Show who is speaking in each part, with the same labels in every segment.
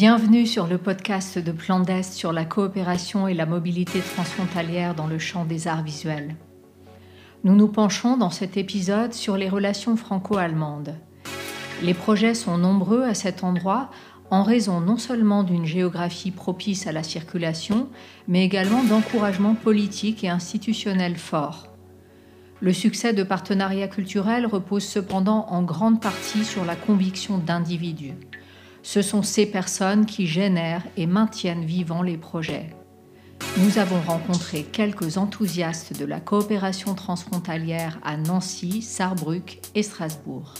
Speaker 1: Bienvenue sur le podcast de Plan d'Est sur la coopération et la mobilité transfrontalière dans le champ des arts visuels. Nous nous penchons dans cet épisode sur les relations franco-allemandes. Les projets sont nombreux à cet endroit en raison non seulement d'une géographie propice à la circulation, mais également d'encouragements politiques et institutionnels forts. Le succès de partenariats culturels repose cependant en grande partie sur la conviction d'individus. Ce sont ces personnes qui génèrent et maintiennent vivants les projets. Nous avons rencontré quelques enthousiastes de la coopération transfrontalière à Nancy, Sarrebruck et Strasbourg.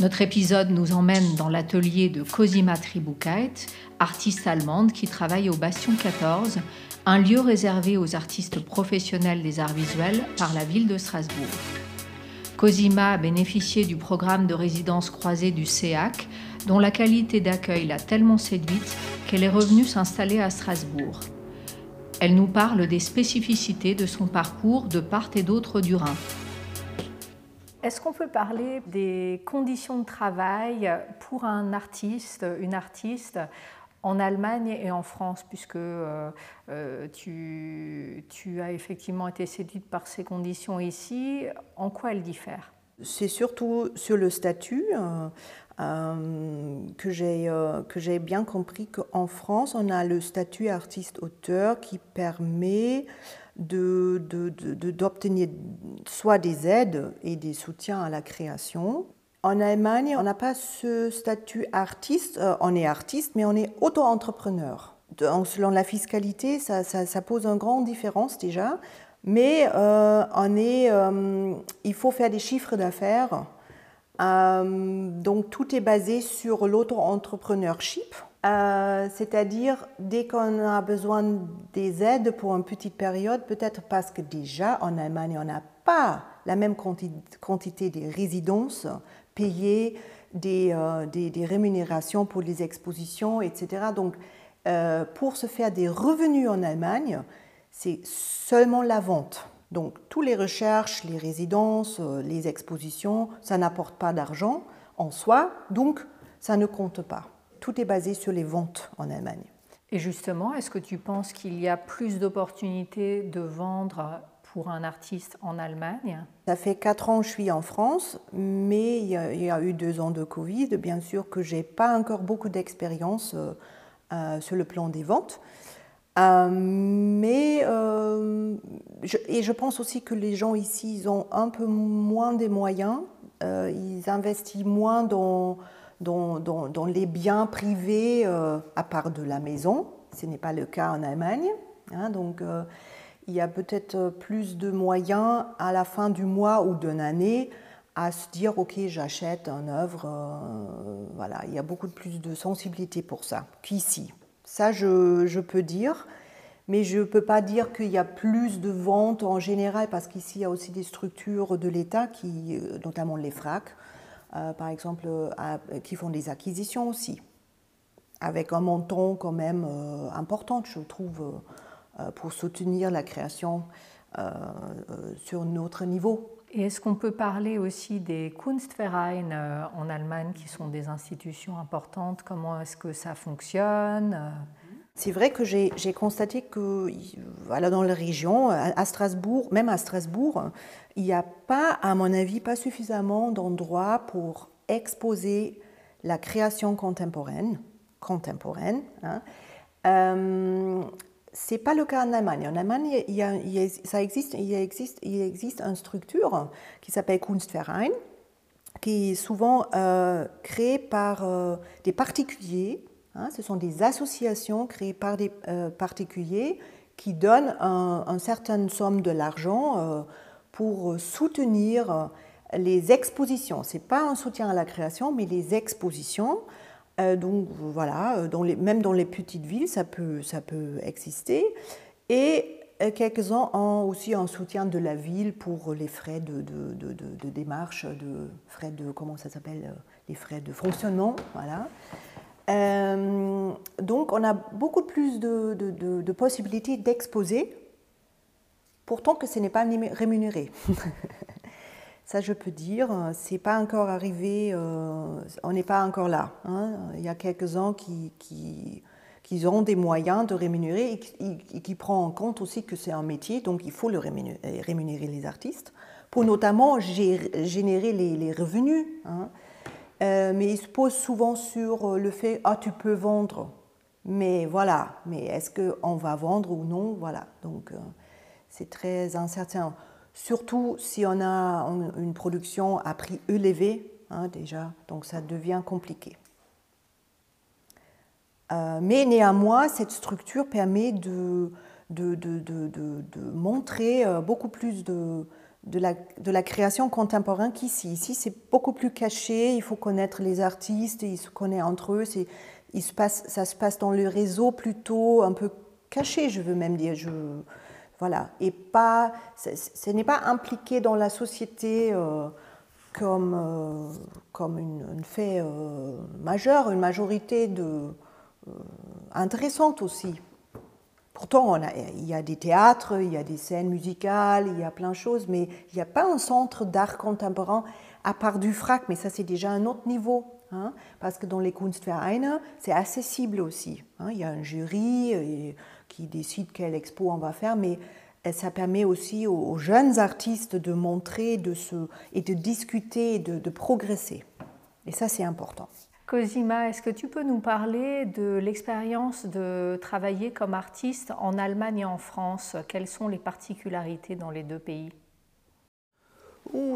Speaker 1: Notre épisode nous emmène dans l'atelier de Cosima Tribukait, artiste allemande qui travaille au Bastion 14, un lieu réservé aux artistes professionnels des arts visuels par la ville de Strasbourg. Cosima a bénéficié du programme de résidence croisée du CEAC, dont la qualité d'accueil l'a tellement séduite qu'elle est revenue s'installer à Strasbourg. Elle nous parle des spécificités de son parcours de part et d'autre du Rhin. Est-ce qu'on peut parler des conditions de travail pour un artiste, une artiste en Allemagne et en France, puisque euh, euh, tu, as effectivement été séduite par ces conditions ici, en quoi elles diffèrent?
Speaker 2: C'est surtout sur le statut euh, que j'ai bien compris qu'en France, on a le statut artiste-auteur qui permet d'obtenir soit des aides et des soutiens à la création, en Allemagne, on n'a pas ce statut artiste. Euh, on est artiste, mais on est auto-entrepreneur. Selon la fiscalité, ça, pose une grande différence déjà. Mais euh, on est, euh, il faut faire des chiffres d'affaires. donc tout est basé sur l'auto-entrepreneurship. C'est-à-dire, dès qu'on a besoin des aides pour une petite période, peut-être parce que déjà en Allemagne, on n'a pas la même quantité de résidences payer euh, des, des, rémunérations pour les expositions, etc. Donc, euh, pour se faire des revenus en Allemagne, c'est seulement la vente. Donc, toutes les recherches, les résidences, euh, les expositions, ça n'apporte pas d'argent en soi, donc ça ne compte pas. Tout est basé sur les ventes en Allemagne.
Speaker 1: Et justement, est-ce que tu penses qu'il y a plus d'opportunités de vendre un artiste en Allemagne
Speaker 2: Ça fait quatre ans que je suis en France, mais il y, a, eu deux ans de Covid. Bien sûr que je n'ai pas encore beaucoup d'expérience euh, euh, sur le plan des ventes. Euh, mais et je pense aussi que les gens ici, ils ont un peu moins de moyens. ils investissent moins dans, les biens privés à part de la maison. Ce n'est pas le cas en Allemagne. Hein, donc il y a peut-être euh, plus de moyens à la fin du mois ou d'une année à se dire ok j'achète une œuvre euh, voilà il y a beaucoup plus de sensibilité pour ça qu'ici. Ça je, peux dire mais je ne peux pas dire qu'il y a plus de ventes en général parce qu'ici il y a aussi des structures de l'État qui euh, notamment les FRAC par exemple qui font des acquisitions aussi avec un montant quand même important je trouve pour soutenir la création euh, euh, sur notre niveau.
Speaker 1: Et est-ce qu'on peut parler aussi des Kunstvereine en Allemagne, qui sont des institutions importantes? Comment est-ce que ça fonctionne?
Speaker 2: C'est vrai que j'ai constaté que voilà, dans la région, à Strasbourg, même à Strasbourg, il n'y a pas, à mon avis, pas suffisamment d'endroits pour exposer la création contemporaine. contemporaine hein. N'est pas le cas en Allemagne. En Allemagne, il, ça existe, il, existe, il une structure qui s'appelle Kunstverein, qui est souvent euh, créée par euh, des particuliers. Hein. ce sont des associations créées par des euh, particuliers qui donnent une un certaine somme de l'argent pour soutenir les expositions. Ce n'est pas un soutien à la création, mais les expositions. Euh, donc voilà, les, même dans les petites villes, ça peut, exister. Et euh, quelques-uns ont aussi un soutien de la ville pour les frais de, démarche, de frais de, comment ça s'appelle, euh, les frais de fonctionnement. Donc on a beaucoup plus de, possibilités d'exposer, pourtant que ce n'est pas rémunéré. Ça, je peux dire, c'est pas encore arrivé, on n'est pas encore là. Hein. Il y a quelques-uns qui, qui, ont des moyens de rémunérer et qui, qui prennent en compte aussi que c'est un métier, donc il faut le rémunérer, rémunérer les artistes pour notamment générer les, revenus. Hein. Euh, mais ils se posent souvent sur le fait ah tu peux vendre, mais voilà, mais est-ce qu'on va vendre ou non Voilà, donc euh, c'est très incertain. Surtout si on a une production à prix élevé hein, déjà, donc ça devient compliqué. Euh, mais néanmoins, cette structure permet de, de, de, de montrer beaucoup plus de, la, de la, création contemporaine qu'ici. Ici, c'est beaucoup plus caché, il faut connaître les artistes, ils se connaissent entre eux, ça se passe dans le réseau plutôt un peu caché, je veux même dire. Voilà. Et pas, ce n'est pas impliqué dans la société euh, comme, euh, comme une, fait euh, majeur, une majorité de, intéressante aussi. Pourtant, il y a des théâtres, il y a des scènes musicales, il y a plein de choses, mais il n'y a pas un centre d'art contemporain à part du frac, mais ça c'est déjà un autre niveau. Hein, parce que dans les Kunstvereine, c'est accessible aussi. Hein. il y a un jury euh, qui décide quelle expo on va faire, mais euh, ça permet aussi aux, jeunes artistes de montrer de se, et de discuter et de progresser. Et ça, c'est important.
Speaker 1: Cosima, est-ce que tu peux nous parler de l'expérience de travailler comme artiste en Allemagne et en France? Quelles sont les particularités dans les deux pays?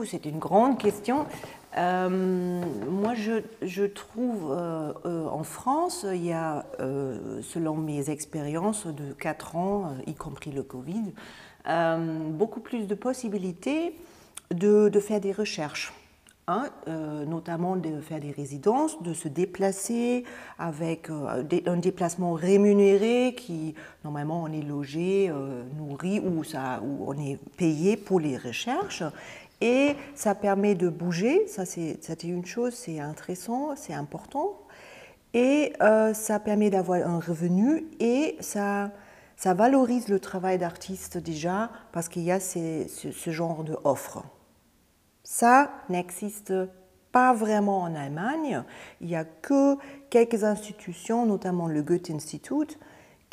Speaker 2: C'est une grande question. Euh, moi, je, trouve euh, euh, en France, il y a, selon mes expériences de 4 ans, y compris le Covid, beaucoup plus de possibilités de, de faire des recherches. Hein, notamment de faire des résidences, de se déplacer avec un déplacement rémunéré qui, normalement, on est logé, nourri ou, ça, ou on est payé pour les recherches. Et ça permet de bouger, ça c'est une chose, c'est intéressant, c'est important. Et ça permet d'avoir un revenu et ça, ça valorise le travail d'artiste déjà parce qu'il y a ce, ce genre d'offres. Ça n'existe pas vraiment en Allemagne. Il n'y a que quelques institutions, notamment le Goethe-Institut,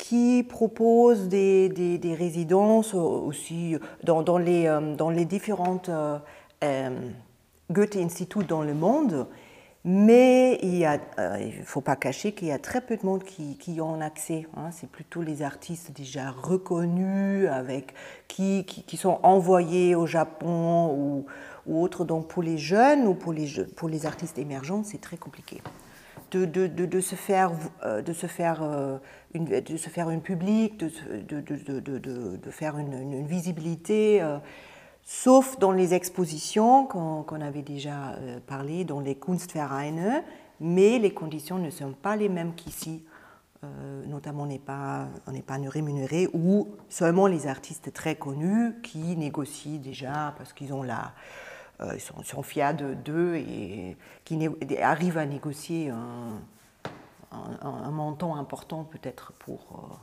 Speaker 2: qui proposent des, des, résidences aussi dans, dans, les, euh, dans les différentes euh, euh, Goethe-Instituts dans le monde. Mais il ne euh, faut pas cacher qu'il y a très peu de monde qui, qui ont accès. Hein. C'est plutôt les artistes déjà reconnus, avec, qui, qui, sont envoyés au Japon ou, ou autre. Donc pour les jeunes ou pour les, pour les artistes émergents, c'est très compliqué. De, de, de, se faire, de, se faire, euh, de se faire une public, de, de faire une, visibilité, euh, sauf dans les expositions qu'on avait déjà euh, parlé, dans les Kunstvereine, mais les conditions ne sont pas les mêmes qu'ici. notamment on n'est pas, on pas rémunéré ou seulement les artistes très connus qui négocient déjà parce qu'ils ont la, euh, sont, sont, fiers d'eux et qui arrivent à négocier un, un, montant important peut-être pour euh,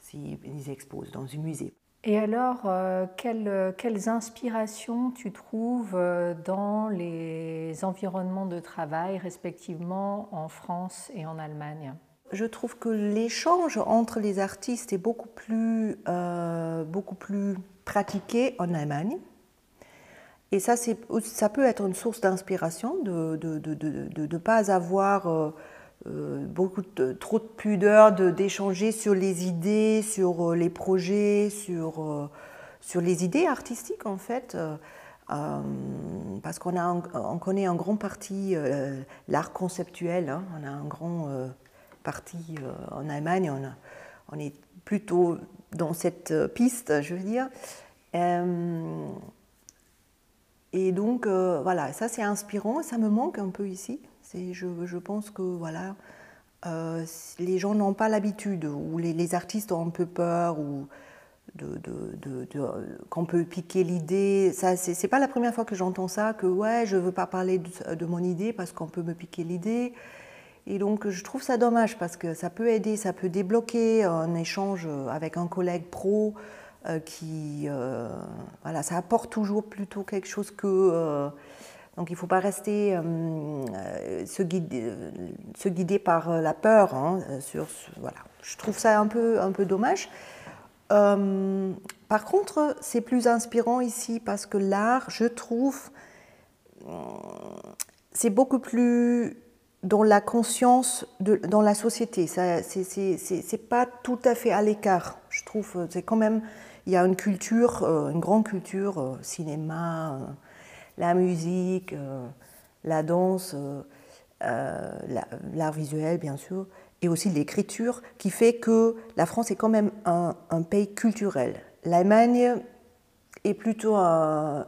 Speaker 2: s'ils exposent dans un musée.
Speaker 1: Et alors, euh, quelles, quelles, inspirations tu trouves dans les environnements de travail, respectivement en France et en Allemagne?
Speaker 2: Je trouve que l'échange entre les artistes est beaucoup plus, beaucoup plus pratiqué en Allemagne. Et ça, ça peut être une source d'inspiration de ne de, de, de, pas avoir euh, euh, beaucoup trop de pudeur d'échanger sur les idées, sur euh, les projets, sur, sur les idées artistiques en fait. parce qu'on on connaît en grande partie l'art conceptuel, hein. on a un grand parti en Allemagne, on, est plutôt dans cette piste, je veux dire. Et donc, euh, voilà, ça c'est inspirant, ça me manque un peu ici. Je, je pense que voilà, euh, les gens n'ont pas l'habitude, ou les, artistes ont un peu peur, ou de, qu'on peut piquer l'idée. Ça, c'est, pas la première fois que j'entends ça, que ouais, je veux pas parler de, mon idée parce qu'on peut me piquer l'idée. Et donc, je trouve ça dommage parce que ça peut aider, ça peut débloquer un échange avec un collègue pro qui, voilà, ça apporte toujours plutôt quelque chose que donc il ne faut pas rester se, guider, se, guider, par la peur. Hein, voilà. Je trouve ça un peu, un peu dommage. par contre, c'est plus inspirant ici parce que l'art, je trouve, c'est beaucoup plus dans la conscience, de, dans la société. Ce n'est pas tout à fait à l'écart, je trouve. C'est quand même, il y a une culture, euh, une grande culture, euh, cinéma, euh, la musique, la danse, l'art visuel, bien sûr, et aussi l'écriture, qui fait que la France est quand même un, pays culturel. L'Allemagne est plutôt un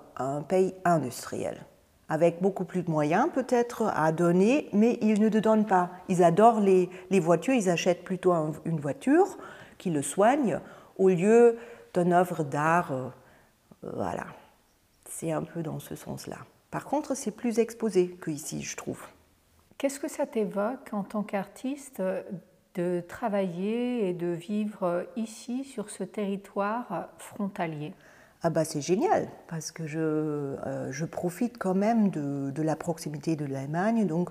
Speaker 2: pays industriel avec beaucoup plus de moyens peut-être à donner, mais ils ne te donnent pas. Ils adorent les, voitures, ils achètent plutôt une voiture qui le soigne au lieu d'une œuvre d'art. Euh, voilà, c'est un peu dans ce sens-là. Par contre, c'est plus exposé qu'ici, je trouve.
Speaker 1: Qu'est-ce que ça t'évoque en tant qu'artiste de travailler et de vivre ici, sur ce territoire frontalier?
Speaker 2: Ah bah c'est génial, parce que je, euh, je profite quand même de, de la proximité de l'Allemagne. Donc,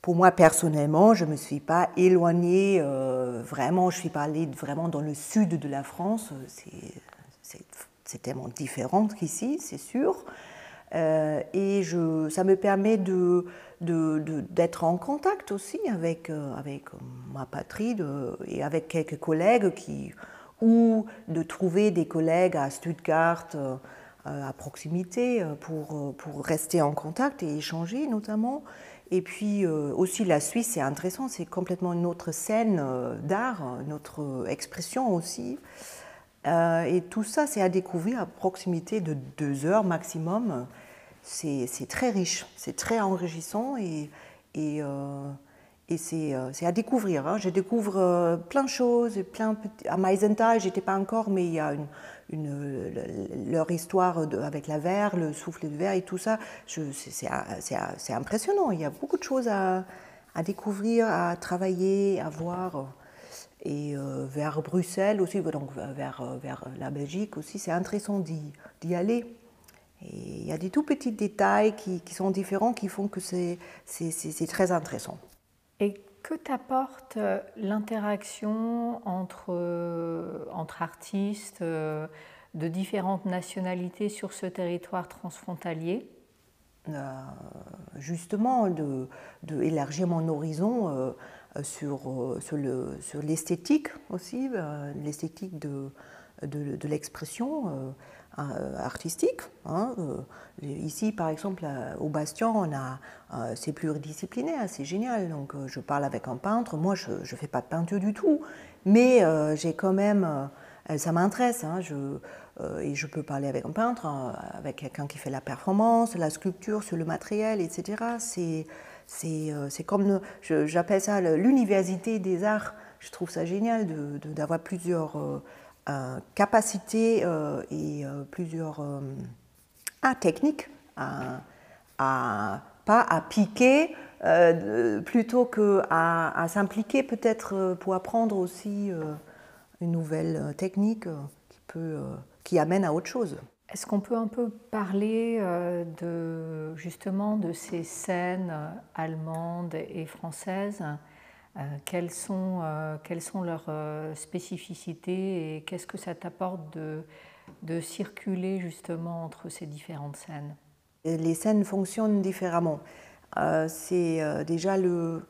Speaker 2: pour moi, personnellement, je ne me suis pas éloignée euh, vraiment, je ne suis pas allée vraiment dans le sud de la France. C'est tellement différent qu'ici, c'est sûr. Euh, et je, ça me permet de, d'être en contact aussi avec, avec ma patrie et avec quelques collègues qui ou de trouver des collègues à Stuttgart euh, à proximité euh, pour, euh, pour rester en contact et échanger notamment. Et puis aussi la Suisse, c'est intéressant, c'est complètement une autre scène d'art, une autre expression aussi. Et tout ça, c'est à découvrir à proximité de deux heures maximum. C'est très riche, c'est très enrichissant et, et euh, c'est à découvrir. Hein. Je découvre euh, plein de choses. Plein, à Meisenthal, j'étais pas encore, mais il y a leur histoire avec la verre, le souffle de verre et tout ça. C'est impressionnant. Il y a beaucoup de choses à découvrir, à travailler, à voir. Et euh, vers Bruxelles aussi, donc vers, vers la Belgique aussi, c'est intéressant d'y aller. Et il y a des tout petits détails qui, qui sont différents qui font que c'est très intéressant.
Speaker 1: Et que t'apporte euh, l'interaction entre, euh, entre artistes euh, de différentes nationalités sur ce territoire transfrontalier?
Speaker 2: Justement, de, de, élargir mon horizon sur, sur l'esthétique sur aussi, l'esthétique de, de, l'expression euh, artistique. Hein, euh, ici, par exemple, au Bastion, on a, euh, c'est pluridisciplinaire, c'est génial. Donc, je parle avec un peintre. Moi, je ne fais pas de peinture du tout, mais j'ai quand même, ça m'intéresse. Hein, je, et je peux parler avec un peintre, avec quelqu'un qui fait la performance, la sculpture sur le matériel, etc. C'est, c'est, comme, j'appelle ça l'université des arts. Je trouve ça génial d'avoir plusieurs euh, euh, et euh, plusieurs techniques à, pas à piquer plutôt que à, s'impliquer peut-être pour apprendre aussi une nouvelle technique qui peut qui amène à autre chose.
Speaker 1: Est-ce qu'on peut un peu parler de justement de ces scènes allemandes et françaises euh, quelles, sont, euh, leurs euh, spécificités et qu'est-ce que ça t'apporte de, de circuler justement entre ces différentes scènes?
Speaker 2: Les scènes fonctionnent différemment. c'est déjà le,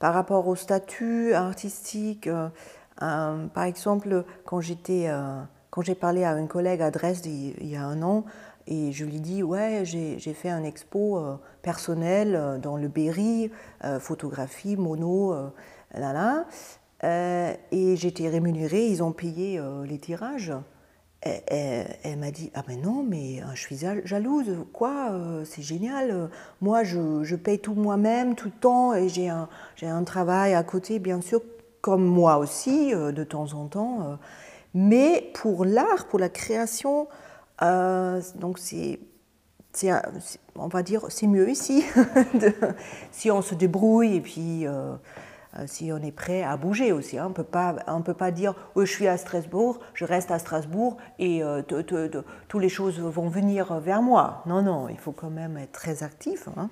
Speaker 2: par rapport au statut artistique. par exemple, quand j'étais, quand j'ai parlé à une collègue à Dresde il, y a un an, et je lui dis ouais, j'ai fait un expo personnel dans le Berry, photographie, mono, là, là. Euh, et j'étais rémunérée, ils ont payé euh, les tirages. elle m'a dit Ah, mais non, mais euh, je suis jalouse, quoi, c'est génial. Moi, je, je paye tout moi-même, tout le temps, et j'ai un, un travail à côté, bien sûr, comme moi aussi, de temps en temps. Mais pour l'art, pour la création, donc c'est on va dire, c'est mieux ici, si on se débrouille et puis si on est prêt à bouger aussi. Hein. On ne peut pas dire je suis à Strasbourg, je reste à Strasbourg et toutes les choses vont venir vers moi. Non, non, il faut quand même être très actif. Hein.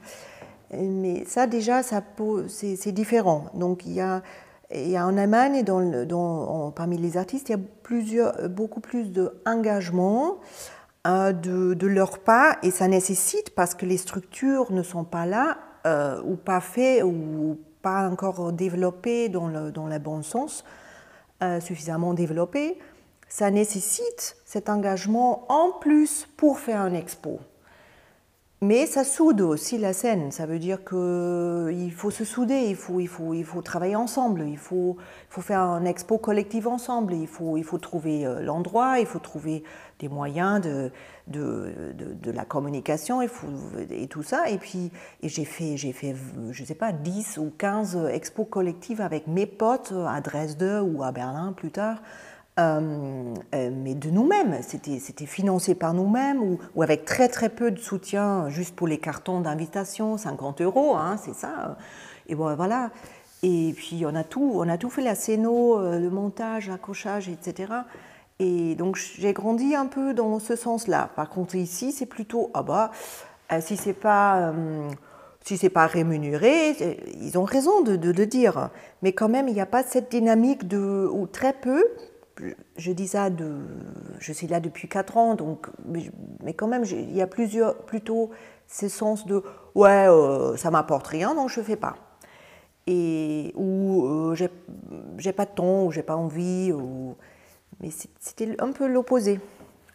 Speaker 2: Mais ça, déjà, ça, c'est différent. Donc, il y a, a en Allemagne, dans, parmi les artistes, il y a plusieurs, beaucoup plus d'engagement euh, de, leur part et ça nécessite, parce que les structures ne sont pas là, euh, ou pas faites, ou pas encore développées dans le, dans le bon sens, euh, suffisamment développées, ça nécessite cet engagement en plus pour faire un expo. Mais ça soude aussi la scène. Ça veut dire qu'il faut se souder, il faut, il faut, il faut travailler ensemble, il faut, faire un expo collectif ensemble, il faut, trouver euh, l'endroit, il faut trouver des moyens de, la communication et tout ça. Et puis j'ai fait, j'ai fait, je sais pas, 10 ou 15 expos collectives avec mes potes à Dresde ou à Berlin plus tard. Euh, euh, mais de nous-mêmes. C'était, financé par nous-mêmes ou, avec très très peu de soutien juste pour les cartons d'invitation, 50 euros, hein, c'est ça. Et bon, voilà. Et puis on a tout, on a tout fait, la scéno, euh, le montage, l'accrochage, etc. Et donc j'ai grandi un peu dans ce sens-là. Par contre ici, c'est plutôt ah bah si c'est pas si c'est pas rémunéré, ils ont raison de, de, le dire. Mais quand même, il n'y a pas cette dynamique de ou très peu je dis ça, de, je suis là depuis 4 ans, donc, mais, quand même, il y a plusieurs, plutôt ce sens de ouais, euh, ça m'apporte rien, donc je ne fais pas. Et, ou euh, j'ai pas de temps, ou j'ai pas envie, ou, mais c'était un peu l'opposé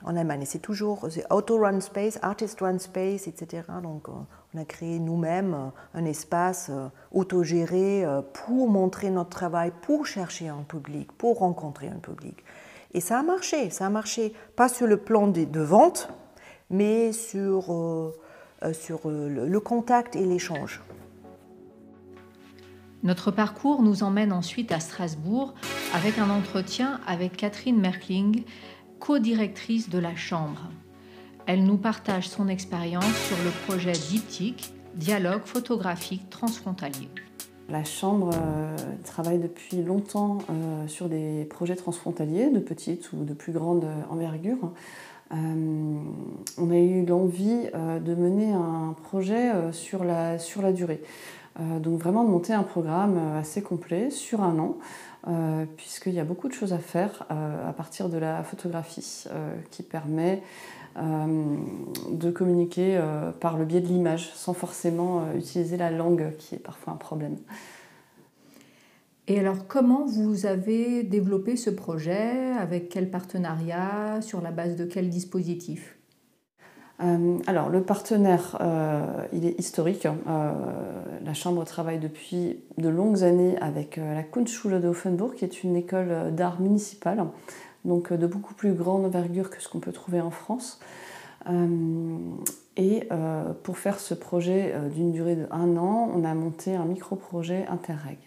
Speaker 2: en Allemagne. C'est toujours auto-run space, artist-run space, etc. Donc, euh, on a créé nous-mêmes euh, un espace euh, autogéré pour montrer notre travail, pour chercher un public, pour rencontrer un public. Et ça a marché, ça a marché, pas sur le plan de, vente, mais sur, sur le contact et l'échange.
Speaker 1: Notre parcours nous emmène ensuite à Strasbourg avec un entretien avec Catherine Merkling, co-directrice de la Chambre. Elle nous partage son expérience sur le projet Diptyque, dialogue photographique transfrontalier.
Speaker 3: La Chambre euh, travaille depuis longtemps euh, sur des projets transfrontaliers, de petite ou de plus grande envergure. Euh, on a eu l'envie de mener un projet sur la, sur la durée. donc vraiment de monter un programme assez complet sur un an, puisqu'il y a beaucoup de choses à faire à partir de la photographie qui permet euh, de communiquer euh, par le biais de l'image, sans forcément euh, utiliser la langue, qui est parfois un problème.
Speaker 1: Et alors, comment vous avez développé ce projet? Avec quel partenariat? Sur la base de quel dispositif?
Speaker 3: Alors, le partenaire, il est historique. la Chambre travaille depuis de longues années avec la Kunstschule de qui est une école d'art municipale donc euh, de beaucoup plus grande envergure que ce qu'on peut trouver en France. Euh, et euh, pour faire ce projet d'une durée de un an, on a monté un micro-projet Interreg.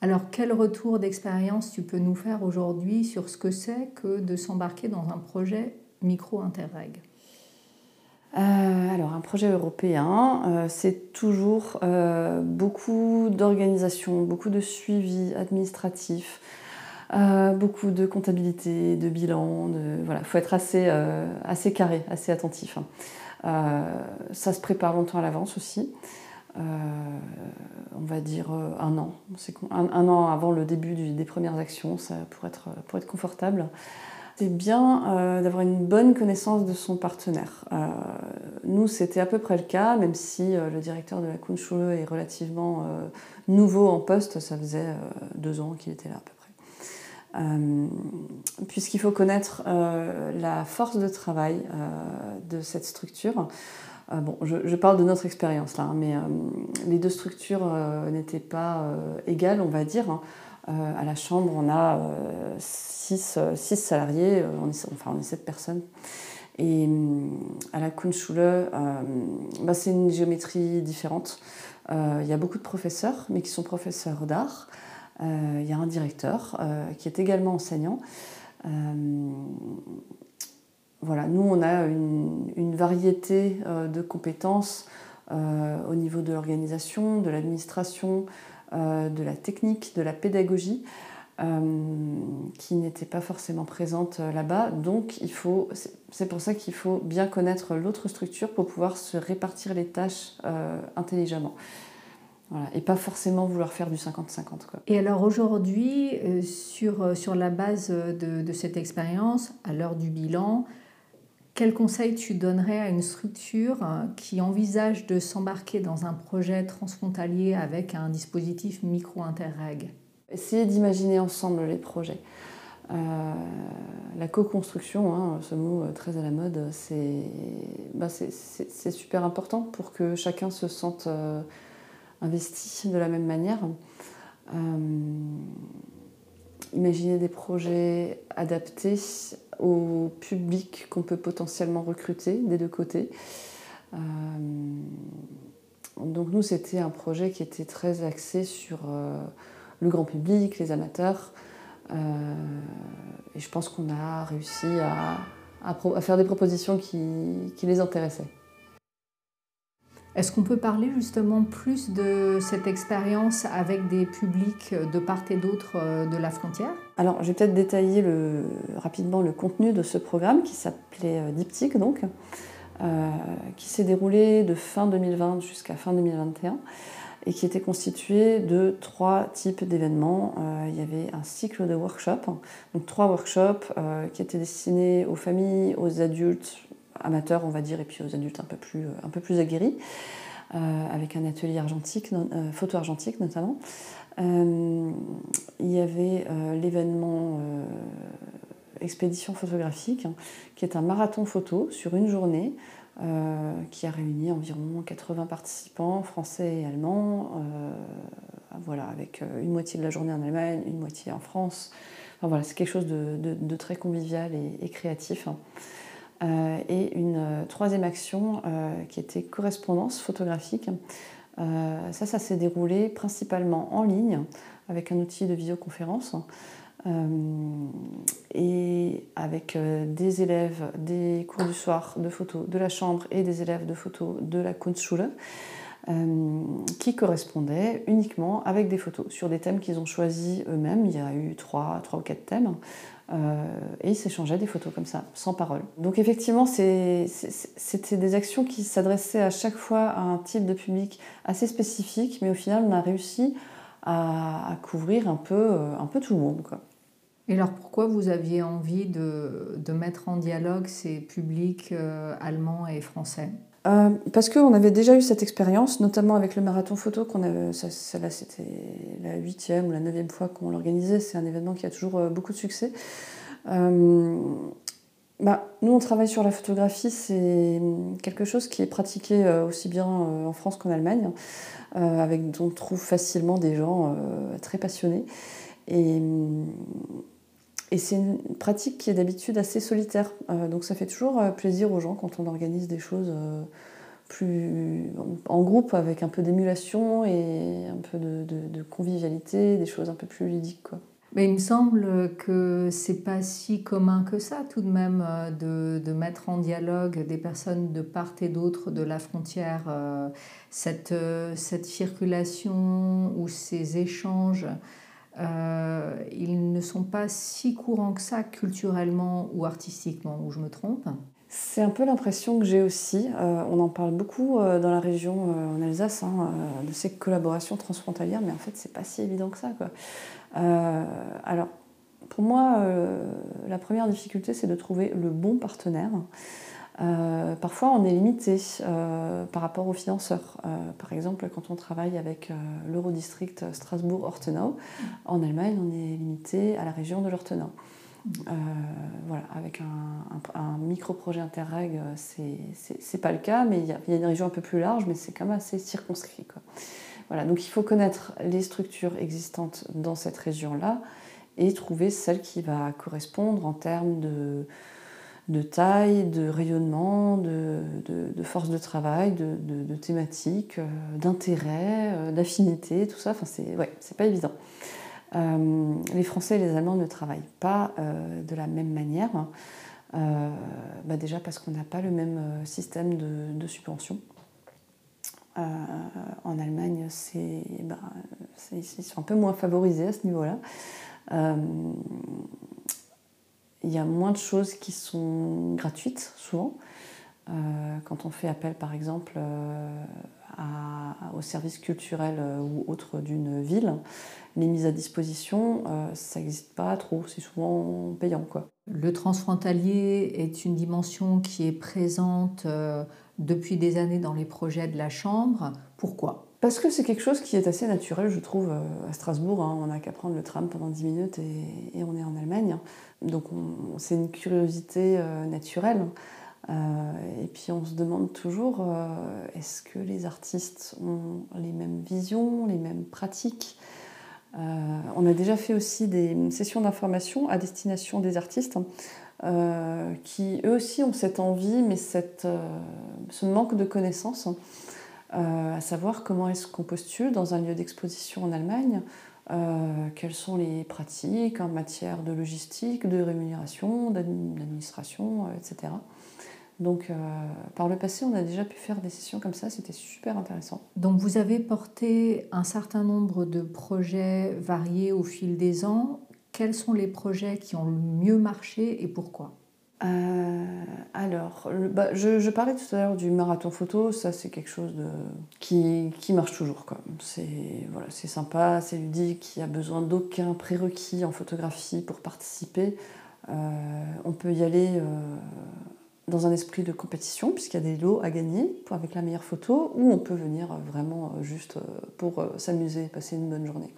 Speaker 1: Alors, quel retour d'expérience tu peux nous faire aujourd'hui sur ce que c'est que de s'embarquer dans un projet micro-Interreg?
Speaker 3: Alors un projet européen, c'est toujours beaucoup d'organisation, beaucoup de suivi administratif, euh, beaucoup de comptabilité, de bilan, de, voilà, faut être assez, euh, assez carré, assez attentif. Hein. Euh, ça se prépare longtemps à l'avance aussi. on va dire un an. Un, un, an avant le début des premières actions, ça, pour, être, pour être confortable. C'est bien d'avoir une bonne connaissance de son partenaire. nous, c'était à peu près le cas, même si le directeur de la Kunschule est relativement nouveau en poste, ça faisait deux ans qu'il était là à peu euh, puisqu'il faut connaître euh, la force de travail euh, de cette structure. bon, je, parle de notre expérience là, hein, mais les deux structures n'étaient pas égales, on va dire. Hein. À la chambre, on a 6 salariés, on est, enfin on est 7 personnes. Et à la Kunstschule, bah, c'est une géométrie différente. Il y a beaucoup de professeurs, mais qui sont professeurs d'art. Euh, il y a un directeur euh, qui est également enseignant. Euh, voilà, nous, on a une, variété de compétences au niveau de l'organisation, de l'administration, de la technique, de la pédagogie. qui n'était pas forcément présente là-bas. Donc, c'est pour ça qu'il faut bien connaître l'autre structure pour pouvoir se répartir les tâches intelligemment et pas forcément vouloir faire du 50-50.
Speaker 1: Et alors aujourd'hui, euh, sur, euh, sur la base de, de cette expérience, à l'heure du bilan, quel conseil tu donnerais à une structure hein, qui envisage de s'embarquer dans un projet transfrontalier avec un dispositif micro-interreg?
Speaker 3: Essayez d'imaginer ensemble les projets. Euh, la co-construction, hein, ce mot très à la mode, c'est bah, super important pour que chacun se sente investi de la même manière. Euh, imaginer des projets adaptés au public qu'on peut potentiellement recruter des deux côtés. Euh, donc nous, c'était un projet qui était très axé sur euh, le grand public, les amateurs. et je pense qu'on a réussi à, faire des propositions qui les intéressaient.
Speaker 1: Est-ce qu'on peut parler justement plus de cette expérience avec des publics de part et d'autre euh, de la frontière?
Speaker 3: Alors, je vais peut-être détailler rapidement le contenu de ce programme qui s'appelait euh, Diptyque, donc, euh, qui s'est déroulé de fin 2020 jusqu'à fin 2021 et qui était constitué de trois types d'événements. il y avait un cycle de workshops, donc trois workshops qui étaient destinés aux familles, aux adultes, amateurs, on va dire, et puis aux adultes un peu plus, euh, aguerris, euh, avec un atelier argentique, euh, photo argentique notamment. il y avait l'événement expédition photographique, hein, qui est un marathon photo sur une journée, qui a réuni environ 80 participants, français et allemands, voilà, avec une moitié de la journée en Allemagne, une moitié en France. voilà, c'est quelque chose de, très convivial et, créatif. Hein. Euh, et une euh, troisième action euh, qui était correspondance photographique. ça, ça s'est déroulé principalement en ligne avec un outil de visioconférence. et avec des élèves des cours du soir de photo de la chambre et des élèves de photo de la Kunstschule qui correspondaient uniquement avec des photos sur des thèmes qu'ils ont choisis eux-mêmes. Il y a eu trois, trois ou quatre thèmes. Euh, et ils s'échangeaient des photos comme ça, sans parole. Donc effectivement, c'était des actions qui s'adressaient à chaque fois à un type de public assez spécifique, mais au final, on a réussi à, couvrir un peu, euh, un peu tout le monde.
Speaker 1: Et alors pourquoi vous aviez envie de, de mettre en dialogue ces publics euh, allemands et français?
Speaker 3: Euh, parce qu'on avait déjà eu cette expérience, notamment avec le marathon photo, qu'on avait, celle-là c'était la huitième ou la neuvième fois qu'on l'organisait, c'est un événement qui a toujours euh, beaucoup de succès. Euh, bah, nous on travaille sur la photographie, c'est quelque chose qui est pratiqué aussi bien en France qu'en Allemagne, avec dont on trouve facilement des gens très passionnés. Et c'est une pratique qui est d'habitude assez solitaire. Euh, donc ça fait toujours euh, plaisir aux gens quand on organise des choses euh, plus en groupe, avec un peu d'émulation et un peu de, convivialité, des choses un peu plus ludiques. Quoi.
Speaker 1: Mais il me semble que c'est pas si commun que ça tout de même de, de mettre en dialogue des personnes de part et d'autre de la frontière. Cette, cette circulation ou ces échanges euh, ils ne sont pas si courants que ça culturellement ou artistiquement, ou je me trompe
Speaker 3: C'est un peu l'impression que j'ai aussi. Euh, on en parle beaucoup euh, dans la région en Alsace, hein, de ces collaborations transfrontalières, mais en fait, c'est pas si évident que ça. Alors, pour moi, la première difficulté, c'est de trouver le bon partenaire. Euh, parfois, on est limité euh, par rapport aux financeurs. Euh, par exemple, quand on travaille avec l'Eurodistrict Strasbourg-Ortenau, en Allemagne, on est limité à la région de l'Ortenau. voilà, avec un, micro-projet Interreg, c'est pas le cas, mais il y, a, une région un peu plus large, mais c'est quand même assez circonscrit. Voilà, donc il faut connaître les structures existantes dans cette région-là et trouver celle qui va correspondre en termes de, de taille, de rayonnement, de, force de travail, de, thématique, euh, d'intérêt, euh, d'affinité, tout ça. Enfin, c'est pas évident. Euh, les Français et les Allemands ne travaillent pas de la même manière. Bah déjà parce qu'on n'a pas le même système de, subvention. en Allemagne, c'est, sont un peu moins favorisés à ce niveau-là. Il y a moins de choses qui sont gratuites, souvent. quand on fait appel, par exemple, au service culturel euh, ou autre d'une ville, les mises à disposition, euh, ça n'existe pas trop, c'est souvent payant. Quoi.
Speaker 1: Le transfrontalier est une dimension qui est présente euh, depuis des années dans les projets de la Chambre. Pourquoi?
Speaker 3: Parce que c'est quelque chose qui est assez naturel, je trouve, à Strasbourg. Hein. on n'a qu'à prendre le tram pendant 10 minutes et, on est en Allemagne. Donc c'est une curiosité naturelle. Euh, et puis on se demande toujours, euh, est-ce que les artistes ont les mêmes visions, les mêmes pratiques? Euh, On a déjà fait aussi des sessions d'information à destination des artistes. qui eux aussi ont cette envie, mais ce manque de connaissances, à savoir comment est-ce qu'on postule dans un lieu d'exposition en Allemagne, quelles sont les pratiques en matière de logistique, de rémunération, d'administration, etc. Donc, euh, par le passé, on a déjà pu faire des sessions comme ça, c'était super intéressant.
Speaker 1: Donc, vous avez porté un certain nombre de projets variés au fil des ans. Quels sont les projets qui ont le mieux marché et pourquoi?
Speaker 3: Euh, alors, bah, je, parlais tout à l'heure du marathon photo, ça c'est quelque chose qui, marche toujours. C'est voilà, sympa, c'est ludique, il n'y a besoin d'aucun prérequis en photographie pour participer. Euh, on peut y aller dans un esprit de compétition, puisqu'il y a des lots à gagner avec la meilleure photo, ou on peut venir vraiment euh, juste euh, pour euh, s'amuser, passer une bonne journée.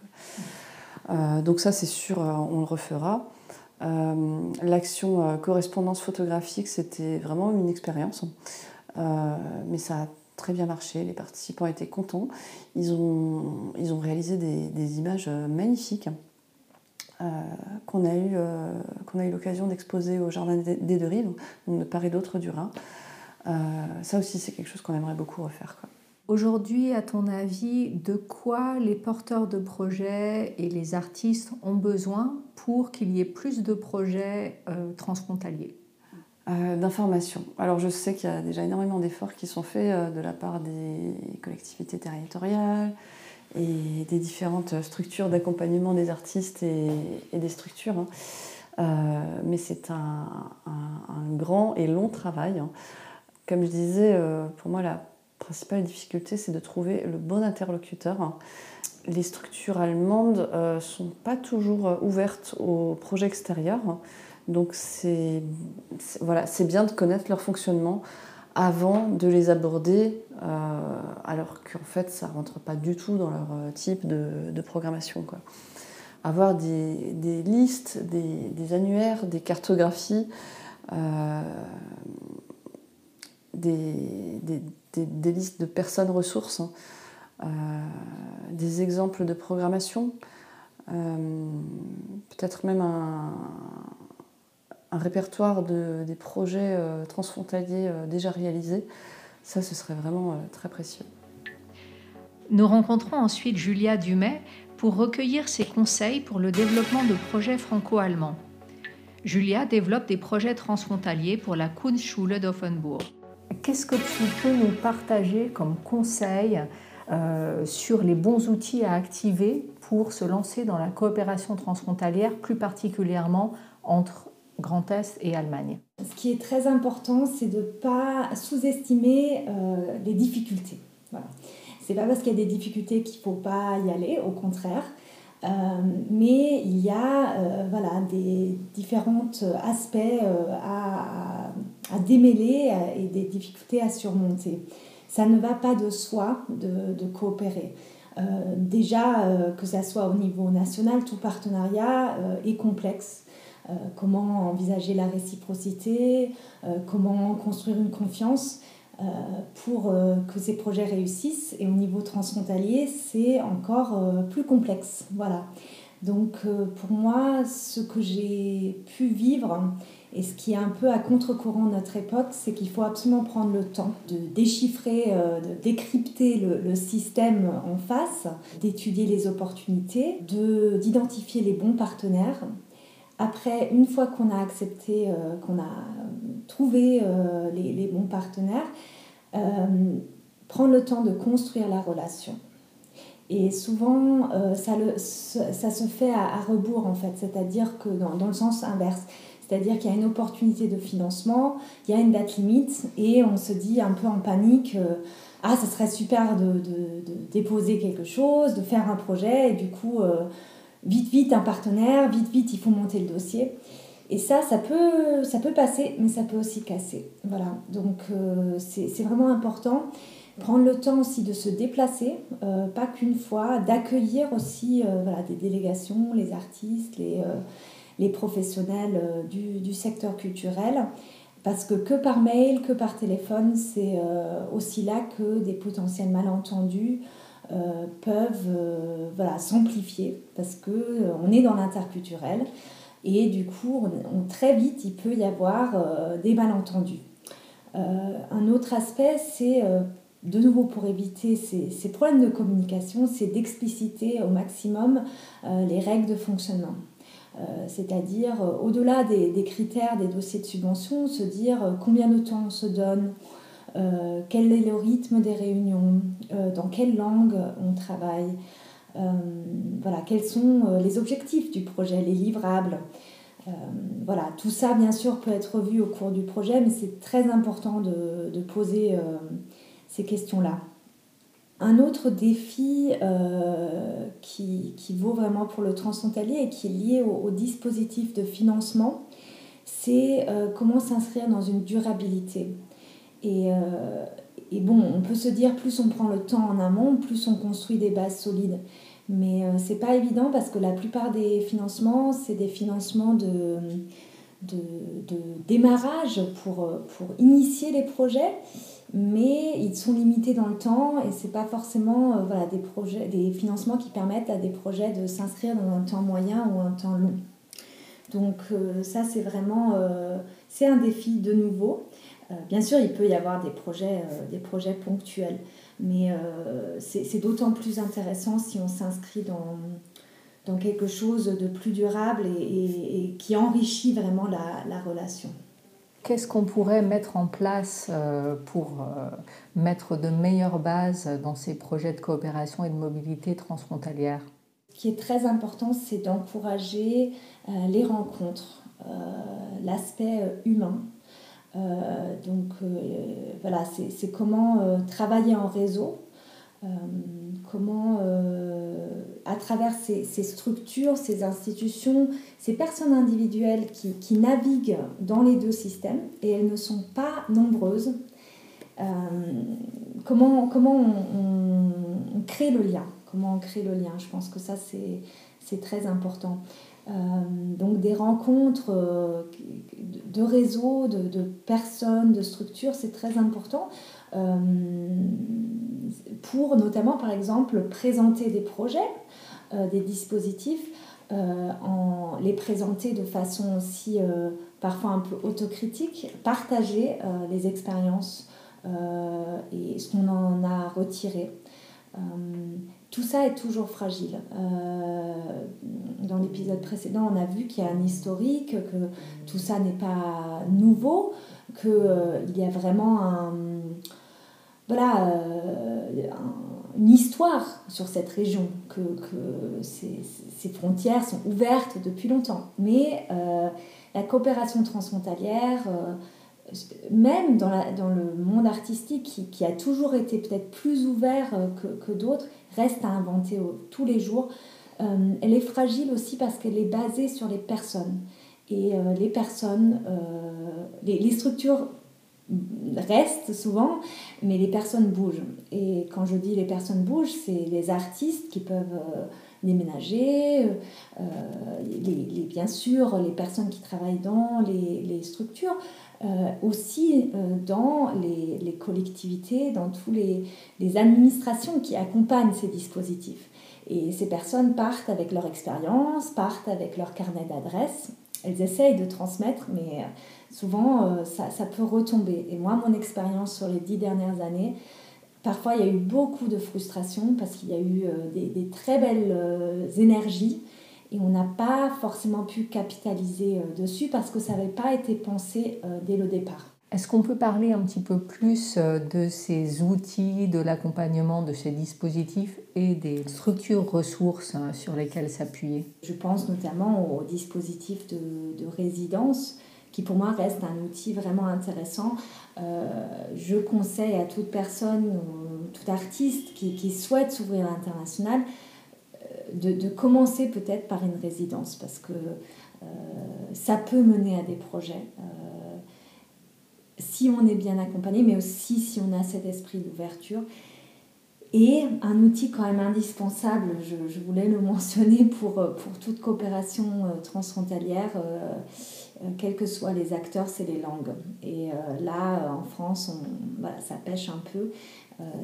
Speaker 3: donc ça, c'est sûr, on le refera. L'action correspondance photographique, c'était vraiment une expérience, mais ça a très bien marché, les participants étaient contents. Ils ont, ils ont réalisé des, des images magnifiques. Euh, qu'on a eu, euh, a eu l'occasion d'exposer au Jardin des Deux Rives, donc de part et d'autre du Rhin. Euh, ça aussi, c'est quelque chose qu'on aimerait beaucoup refaire.
Speaker 1: Aujourd'hui, à ton avis, de quoi les porteurs de projets et les artistes ont besoin pour qu'il y ait plus de projets transfrontaliers?
Speaker 3: D'informations. Alors je sais qu'il y a déjà énormément d'efforts qui sont faits de la part des collectivités territoriales, et des différentes structures d'accompagnement des artistes et, des structures. Hein. Euh, mais c'est un, grand et long travail. Hein. Comme je disais, euh, pour moi, la principale difficulté, c'est de trouver le bon interlocuteur. Les structures allemandes ne euh, sont pas toujours ouvertes aux projets extérieurs. Donc c'est voilà, bien de connaître leur fonctionnement avant de les aborder, euh, alors qu'en fait ça rentre pas du tout dans leur euh, type de, programmation. Quoi. Avoir des, listes, des, annuaires, des cartographies, euh, des, listes de personnes ressources, hein, des exemples de programmation, peut-être même un, répertoire de, des projets euh, transfrontaliers euh, déjà réalisés, ça, ce serait vraiment euh, très précieux.
Speaker 1: Nous rencontrons ensuite Julia Dumais pour recueillir ses conseils pour le développement de projets franco-allemands. Julia développe des projets transfrontaliers pour la Kunstschule d'Offenbourg. Qu'est-ce que tu peux nous partager comme conseil sur les bons outils à activer pour se lancer dans la coopération transfrontalière, plus particulièrement entre Grand Est et Allemagne?
Speaker 4: Ce qui est très important, c'est de ne pas sous-estimer euh, les difficultés. Voilà. C'est pas parce qu'il y a des difficultés qu'il ne faut pas y aller, au contraire. Euh, mais il y a euh, voilà, des différents aspects à, démêler et des difficultés à surmonter. Ça ne va pas de soi de, coopérer. déjà, que ça soit au niveau national, tout partenariat est complexe. Euh, comment envisager la réciprocité, euh, comment construire une confiance euh, pour que ces projets réussissent. Et au niveau transfrontalier, c'est encore plus complexe. Voilà. Donc pour moi, ce que j'ai pu vivre et ce qui est un peu à contre-courant de notre époque, c'est qu'il faut absolument prendre le temps de déchiffrer, de décrypter le, système en face, d'étudier les opportunités, d'identifier les bons partenaires après, une fois qu'on a accepté, euh, qu'on a trouvé euh, les, bons partenaires, euh, prendre le temps de construire la relation. Et souvent, ça, le, ça, se fait à, rebours, en fait, c'est-à-dire que dans, dans, le sens inverse. C'est-à-dire qu'il y a une opportunité de financement, il y a une date limite, et on se dit un peu en panique, ah, ça serait super de, de, déposer quelque chose, de faire un projet, et du coup, vite, vite, un partenaire, vite, vite, il faut monter le dossier. Et ça, ça peut, ça peut passer, mais ça peut aussi casser. Voilà, donc euh, c'est vraiment important. Prendre le temps aussi de se déplacer, euh, pas qu'une fois, d'accueillir aussi euh, voilà, des délégations, les artistes, les, les professionnels du, du, secteur culturel. Parce que que par mail, que par téléphone, c'est aussi là que des potentiels malentendus peuvent voilà, s'amplifier. Parce qu'on est dans l'interculturel. Et du coup, très vite, il peut y avoir euh, des malentendus. Euh, un autre aspect, c'est euh, de nouveau pour éviter ces problèmes de communication, c'est d'expliciter au maximum les règles de fonctionnement. C'est-à-dire, au-delà des, critères des dossiers de subvention, se dire combien de temps on se donne, quel est le rythme des réunions, dans quelle langue on travaille, euh, voilà, quels sont euh, les objectifs du projet, les livrables. Euh, voilà, tout ça, bien sûr, peut être vu au cours du projet, mais c'est très important de poser ces questions-là. Un autre défi qui, qui, vaut vraiment pour le transfrontalier et qui est lié au, dispositif de financement, c'est comment s'inscrire dans une durabilité. Et, et, bon, on peut se dire plus on prend le temps en amont, plus on construit des bases solides. Mais euh, c'est pas évident parce que la plupart des financements, c'est des financements de, démarrage pour, euh, pour initier les projets, mais ils sont limités dans le temps et c'est pas forcément euh, voilà, des, projets, des financements qui permettent à des projets de s'inscrire dans un temps moyen ou un temps long. Donc ça, c'est vraiment c'est un défi de nouveau. bien sûr, il peut y avoir des projets, des projets ponctuels. Mais euh, c'est d'autant plus intéressant si on s'inscrit dans, dans quelque chose de plus durable et, qui enrichit vraiment la relation.
Speaker 1: Qu'est-ce qu'on pourrait mettre en place euh, pour euh, mettre de meilleures bases dans ces projets de coopération et de mobilité transfrontalière?
Speaker 4: Ce qui est très important, c'est d'encourager les rencontres, l'aspect humain. Euh, donc euh, voilà, c'est comment euh, travailler en réseau, comment à travers ces, structures, ces institutions, ces personnes individuelles qui, naviguent dans les deux systèmes, et elles ne sont pas nombreuses, comment, comment on, crée le lien? Comment on le lien? Je pense que ça, c'est très important. Euh, donc des rencontres euh, de réseaux, de, personnes, de structures, c'est très important. Euh, pour notamment par exemple présenter des projets, des dispositifs, en les présenter de façon aussi parfois un peu autocritique, partager les expériences et ce qu'on en a retiré tout ça est toujours fragile. Euh, dans l'épisode précédent, on a vu qu'il y a un historique, que tout ça n'est pas nouveau, qu'il euh, y a vraiment un, voilà, euh, une histoire sur cette région, que, ces, frontières sont ouvertes depuis longtemps. Mais la coopération transfrontalière même dans, le monde artistique qui, a toujours été peut-être plus ouvert que, d'autres, reste à inventer tous les jours. Euh, elle est fragile aussi parce qu'elle est basée sur les personnes. Et euh, les personnes, euh, les, structures restent souvent, mais les personnes bougent. Et quand je dis les personnes bougent, c'est les artistes qui peuvent déménager, les, les, bien sûr les personnes qui travaillent dans les, structures, aussi dans les, les, collectivités, dans tous les, les administrations qui accompagnent ces dispositifs. Et ces personnes partent avec leur expérience, partent avec leur carnet d'adresses. Elles essayent de transmettre, mais souvent euh, ça, ça, peut retomber. Et moi, mon expérience sur les dix dernières années, parfois il y a eu beaucoup de frustration parce qu'il y a eu euh, des, des, très belles euh, énergies et on n'a pas forcément pu capitaliser dessus parce que ça n'avait pas été pensé dès le départ.
Speaker 1: Est-ce qu'on peut parler un petit peu plus de ces outils, de l'accompagnement de ces dispositifs et des structures ressources hein, sur lesquelles s'appuyer?
Speaker 4: Je pense notamment aux dispositifs de, résidence qui pour moi reste un outil vraiment intéressant. Euh, je conseille à toute personne, tout artiste qui, souhaite s'ouvrir à l'international de, de, commencer peut-être par une résidence parce que ça peut mener à des projets si on est bien accompagné, mais aussi si on a cet esprit d'ouverture. Et un outil quand même indispensable, je, voulais le mentionner pour, euh, pour toute coopération euh, transfrontalière, euh, quels que soient les acteurs, c'est les langues. Et là, en France, on, ça pêche un peu.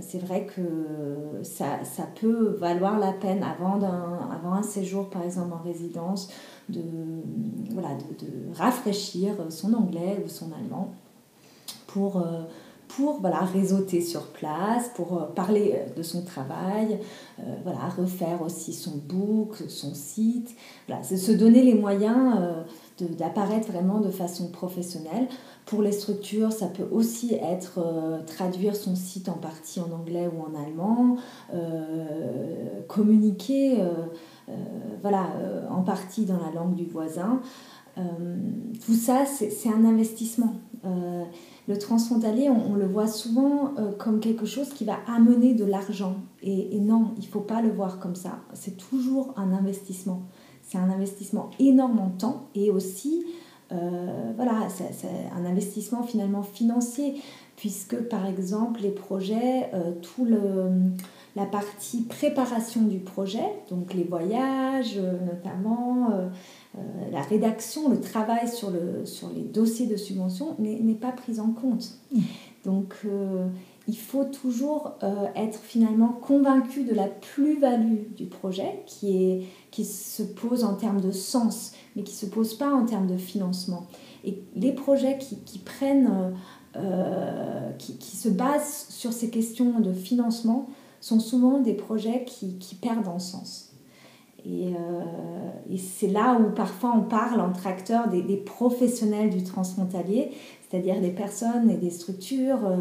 Speaker 4: c'est vrai que ça, ça, peut valoir la peine avant un, avant un séjour, par exemple en résidence, de, voilà, de, rafraîchir son anglais ou son allemand pour, euh, pour voilà, réseauter sur place, pour euh, parler euh, de son travail, voilà, refaire aussi son book, son site. Voilà, se donner les moyens d'apparaître vraiment de façon professionnelle. Pour les structures, ça peut aussi être traduire son site en partie en anglais ou en allemand, communiquer voilà, en partie dans la langue du voisin. tout ça, c'est un investissement le transfrontalier, on, le voit souvent euh, comme quelque chose qui va amener de l'argent. Et, non, il ne faut pas le voir comme ça. C'est toujours un investissement. C'est un investissement énorme en temps et aussi, euh, voilà, c'est un investissement finalement financier, puisque par exemple, les projets, euh, tout le la partie préparation du projet, donc les voyages notamment, euh, la rédaction, le travail sur, le, sur les dossiers de subvention n'est pas pris en compte. Mm. Donc euh, il faut toujours euh, être finalement convaincu de la plus-value du projet qui, est, qui se pose en termes de sens, mais qui ne se pose pas en termes de financement. Et les projets qui, prennent, qui, qui, se basent sur ces questions de financement sont souvent des projets qui, qui perdent en sens. Euh, et, c'est là où parfois on parle entre acteurs des, professionnels du transfrontalier, c'est-à-dire des personnes et des structures, euh,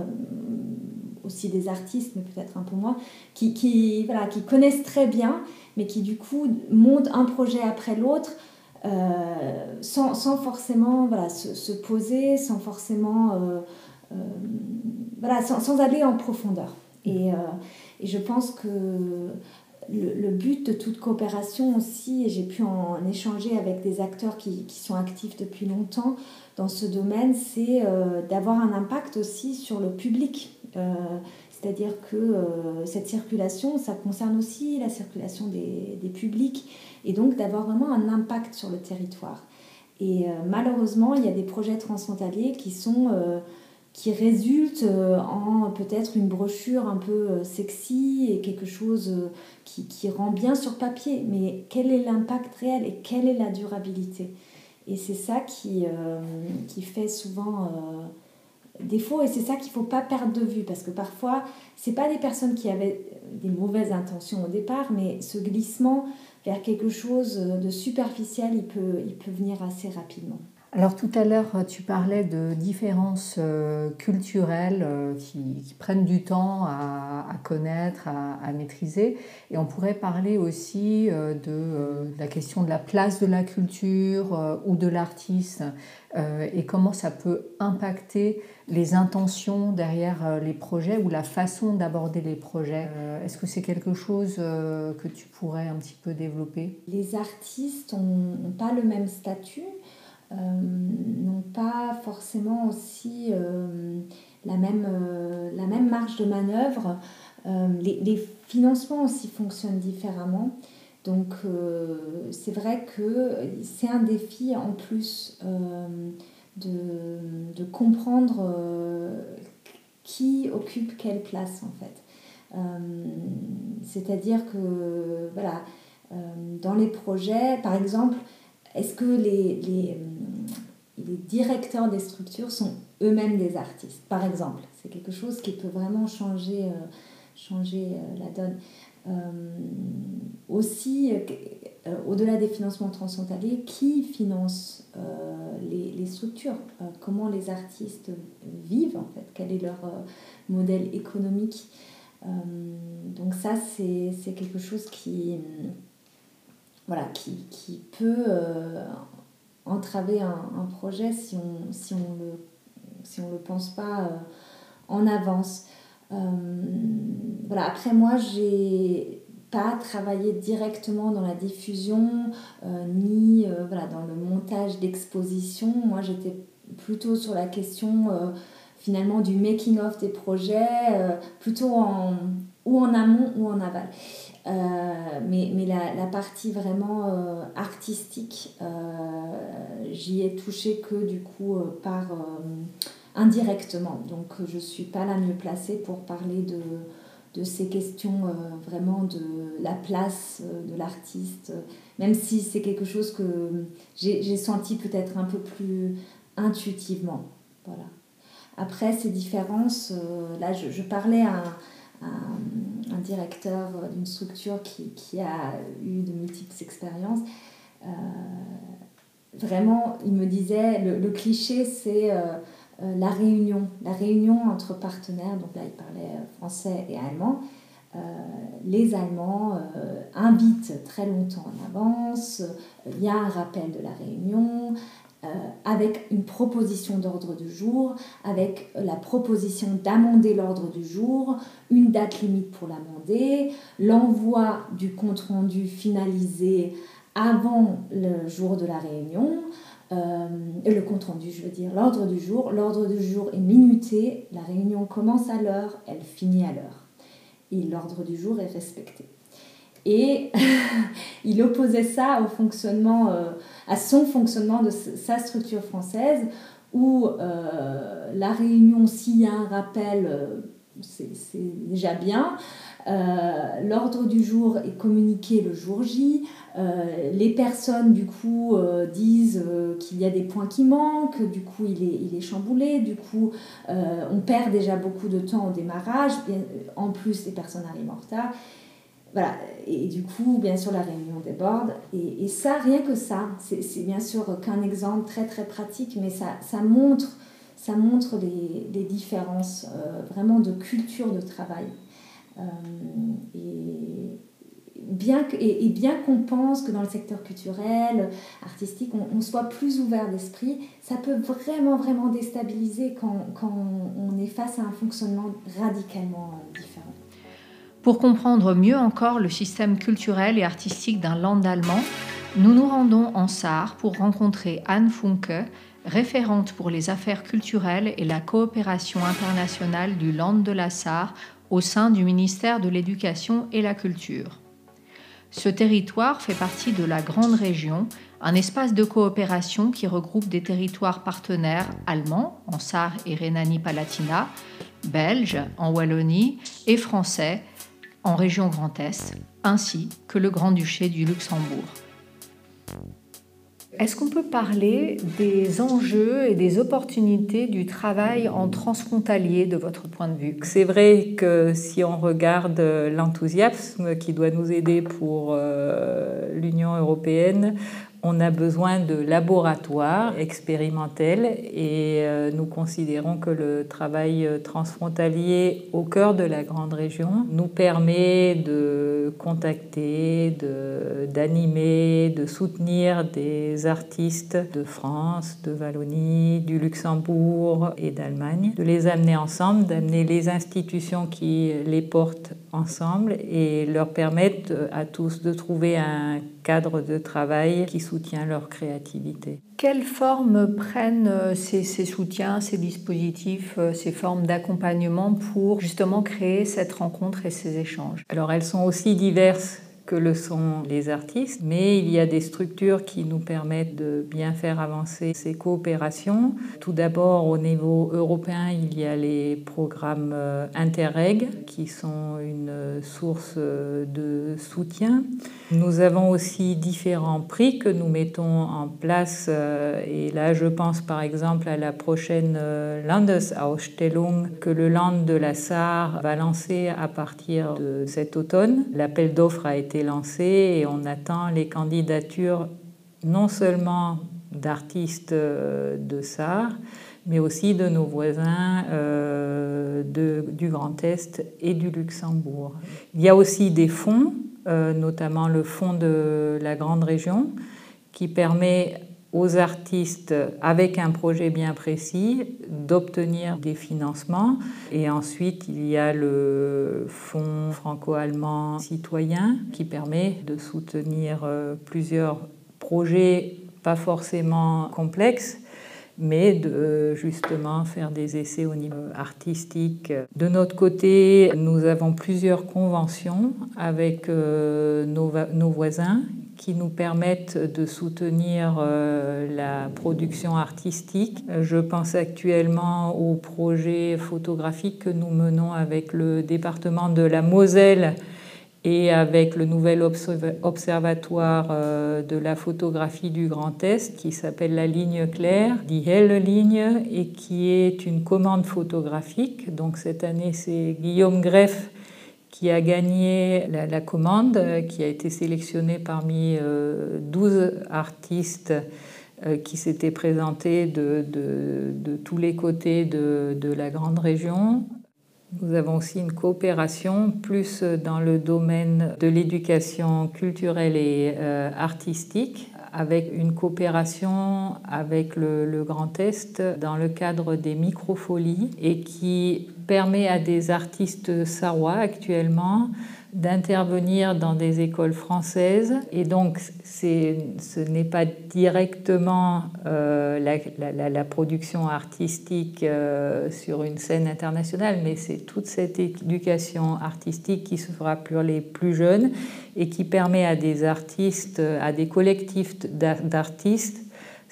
Speaker 4: aussi des artistes, mais peut-être un peu moins, qui, qui, voilà, qui connaissent très bien, mais qui du coup montent un projet après l'autre. Euh, sans, sans, forcément voilà, se, se, poser, sans forcément voilà, sans, sans, aller en profondeur. Et, et je pense que le, but de toute coopération aussi, et j'ai pu en, échanger avec des acteurs qui, sont actifs depuis longtemps dans ce domaine, c'est euh, d'avoir un impact aussi sur le public. Euh, c'est-à-dire que euh, cette circulation, ça concerne aussi la circulation des, des publics, et donc d'avoir vraiment un impact sur le territoire. Et malheureusement, il y a des projets transfrontaliers qui sont qui résulte euh, en peut-être une brochure un peu euh, sexy et quelque chose euh, qui, qui rend bien sur papier. Mais quel est l'impact réel et quelle est la durabilité? Et c'est ça qui, qui fait souvent défaut et c'est ça qu'il ne faut pas perdre de vue parce que parfois, ce pas des personnes qui avaient des mauvaises intentions au départ, mais ce glissement vers quelque chose de superficiel, il peut, il peut venir assez rapidement.
Speaker 1: Alors tout à l'heure, tu parlais de différences euh, culturelles euh, qui, prennent du temps à, connaître, à, maîtriser. Et on pourrait parler aussi euh, de, la question de la place de la culture ou de l'artiste et comment ça peut impacter les intentions derrière les projets ou la façon d'aborder les projets. Est-ce que c'est quelque chose que tu pourrais un petit peu développer?
Speaker 4: Les artistes n'ont pas le même statut. Euh, n'ont pas forcément aussi euh, la, même, euh, la même marge de manœuvre. Les, les, financements aussi fonctionnent différemment. Donc c'est vrai que c'est un défi en plus de, de, comprendre qui occupe quelle place en fait. C'est-à-dire que voilà, dans les projets, par exemple, est-ce que les, les, les, directeurs des structures sont eux-mêmes des artistes, par exemple? C'est quelque chose qui peut vraiment changer, euh, changer la donne. aussi, au-delà des financements transfrontaliers, qui finance les, les, structures? Comment les artistes vivent en fait? Quel est leur modèle économique? Donc ça, c'est quelque chose qui voilà, qui, peut euh, entraver un, projet si on si on le pense pas euh, en avance. Euh, voilà, après moi j'ai pas travaillé directement dans la diffusion ni dans le montage d'exposition. Moi j'étais plutôt sur la question finalement du making of des projets, plutôt en, ou en amont ou en aval. Euh, mais, mais la, la, partie vraiment euh, artistique, euh, j'y ai touché que du coup par indirectement. Donc je ne suis pas la mieux placée pour parler de, de ces questions vraiment de la place de l'artiste, même si c'est quelque chose que j'ai senti peut-être un peu plus intuitivement. Voilà. Après ces différences, là je, parlais à directeur d'une structure qui, qui, a eu de multiples expériences. Euh, vraiment, il me disait, le, cliché, c'est euh, euh, la réunion, la réunion entre partenaires. Donc là, il parlait français et allemand. les Allemands invitent très longtemps en avance, il y a un rappel de la réunion, avec une proposition d'ordre du jour, avec la proposition d'amender l'ordre du jour, une date limite pour l'amender, l'envoi du compte-rendu finalisé avant le jour de la réunion, euh, le compte-rendu, je veux dire, l'ordre du jour. L'ordre du jour est minuté, la réunion commence à l'heure, elle finit à l'heure. Et l'ordre du jour est respecté. Et il opposait ça au fonctionnement, euh, à son fonctionnement de sa structure française, où euh, la réunion, s'il y a un rappel, euh, c'est déjà bien. L'ordre du jour est communiqué le jour J. les personnes, du coup, disent qu'il y a des points qui manquent, du coup, il est, il est chamboulé, du coup, on perd déjà beaucoup de temps au démarrage. En plus, les personnes arrivent en retard. Voilà, et du coup, bien sûr, la réunion déborde. Et, ça, rien que ça, c'est bien sûr qu'un exemple très très pratique, mais ça, ça montre, ça montre différences euh, vraiment de culture de travail. Euh, et, bien et, bien qu'on pense que dans le secteur culturel, artistique, on, on soit plus ouvert d'esprit, ça peut vraiment, vraiment déstabiliser quand, quand on est face à un fonctionnement radicalement différent.
Speaker 1: Pour comprendre mieux encore le système culturel et artistique d'un land allemand, nous nous rendons en Sarre pour rencontrer Anne Funke, référente pour les affaires culturelles et la coopération internationale du Land de la Sarre au sein du ministère de l'Éducation et la Culture. Ce territoire fait partie de la Grande Région, un espace de coopération qui regroupe des territoires partenaires allemands en Sarre et Rhénanie-Palatinat, belges en Wallonie et français en région Grand Est, ainsi que le Grand-Duché du Luxembourg. Est-ce qu'on peut parler des enjeux et des opportunités du travail en transfrontalier de votre point de vue?
Speaker 5: C'est vrai que si on regarde l'enthousiasme qui doit nous aider pour euh, l'Union européenne, on a besoin de laboratoires expérimentels et euh, nous considérons que le travail transfrontalier au cœur de la grande région nous permet de contacter, d'animer, de, soutenir des artistes de France, de Wallonie, du Luxembourg et d'Allemagne, de les amener ensemble, d'amener les institutions qui les portent ensemble et leur permettre à tous de trouver un cadre de travail qui soutient leur créativité.
Speaker 1: Quelles formes prennent euh, ces, soutiens, ces dispositifs, euh, ces formes d'accompagnement pour justement créer cette rencontre et ces échanges?
Speaker 5: Alors elles sont aussi diverses que le sont les artistes, mais il y a des structures qui nous permettent de bien faire avancer ces coopérations. Tout d'abord, au niveau européen, il y a les programmes euh, Interreg qui sont une source de soutien. Nous avons aussi différents prix que nous mettons en place euh, et là je pense par exemple à la prochaine Landesausstellung que le Land de la Sarre va lancer à partir de cet automne. L'appel d'offres a été lancé et on attend les candidatures non seulement d'artistes euh, de SAR, mais aussi de nos voisins euh, du Grand Est et du Luxembourg. Il y a aussi des fonds, euh, notamment le fonds de la Grande Région, qui permet aux artistes avec un projet bien précis d'obtenir des financements. Et ensuite, il y a le Fonds franco-allemand citoyen qui permet de soutenir euh, plusieurs projets pas forcément complexes mais de justement faire des essais au niveau artistique. De notre côté, nous avons plusieurs conventions avec euh, nos, nos voisins qui nous permettent de soutenir euh, la production artistique. Je pense actuellement au projet photographique que nous menons avec le département de la Moselle et avec le nouvel observatoire euh, de la photographie du Grand Est qui s'appelle la ligne claire, dit Ligne, et qui est une commande photographique. Donc cette année, c'est Guillaume Greff qui a gagné la, commande, qui a été sélectionné parmi 12 euh, artistes euh, qui s'étaient présentés de, tous les côtés de, la grande région. Nous avons aussi une coopération plus dans le domaine de l'éducation culturelle et euh, artistique avec une coopération avec le, le, Grand Est dans le cadre des microfolies et qui permet à des artistes sarrois actuellement d'intervenir dans des écoles françaises. Et donc, ce n'est pas directement euh, la, la, production artistique euh, sur une scène internationale, mais c'est toute cette éducation artistique qui se fera pour les plus jeunes et qui permet à des artistes, à des collectifs d'artistes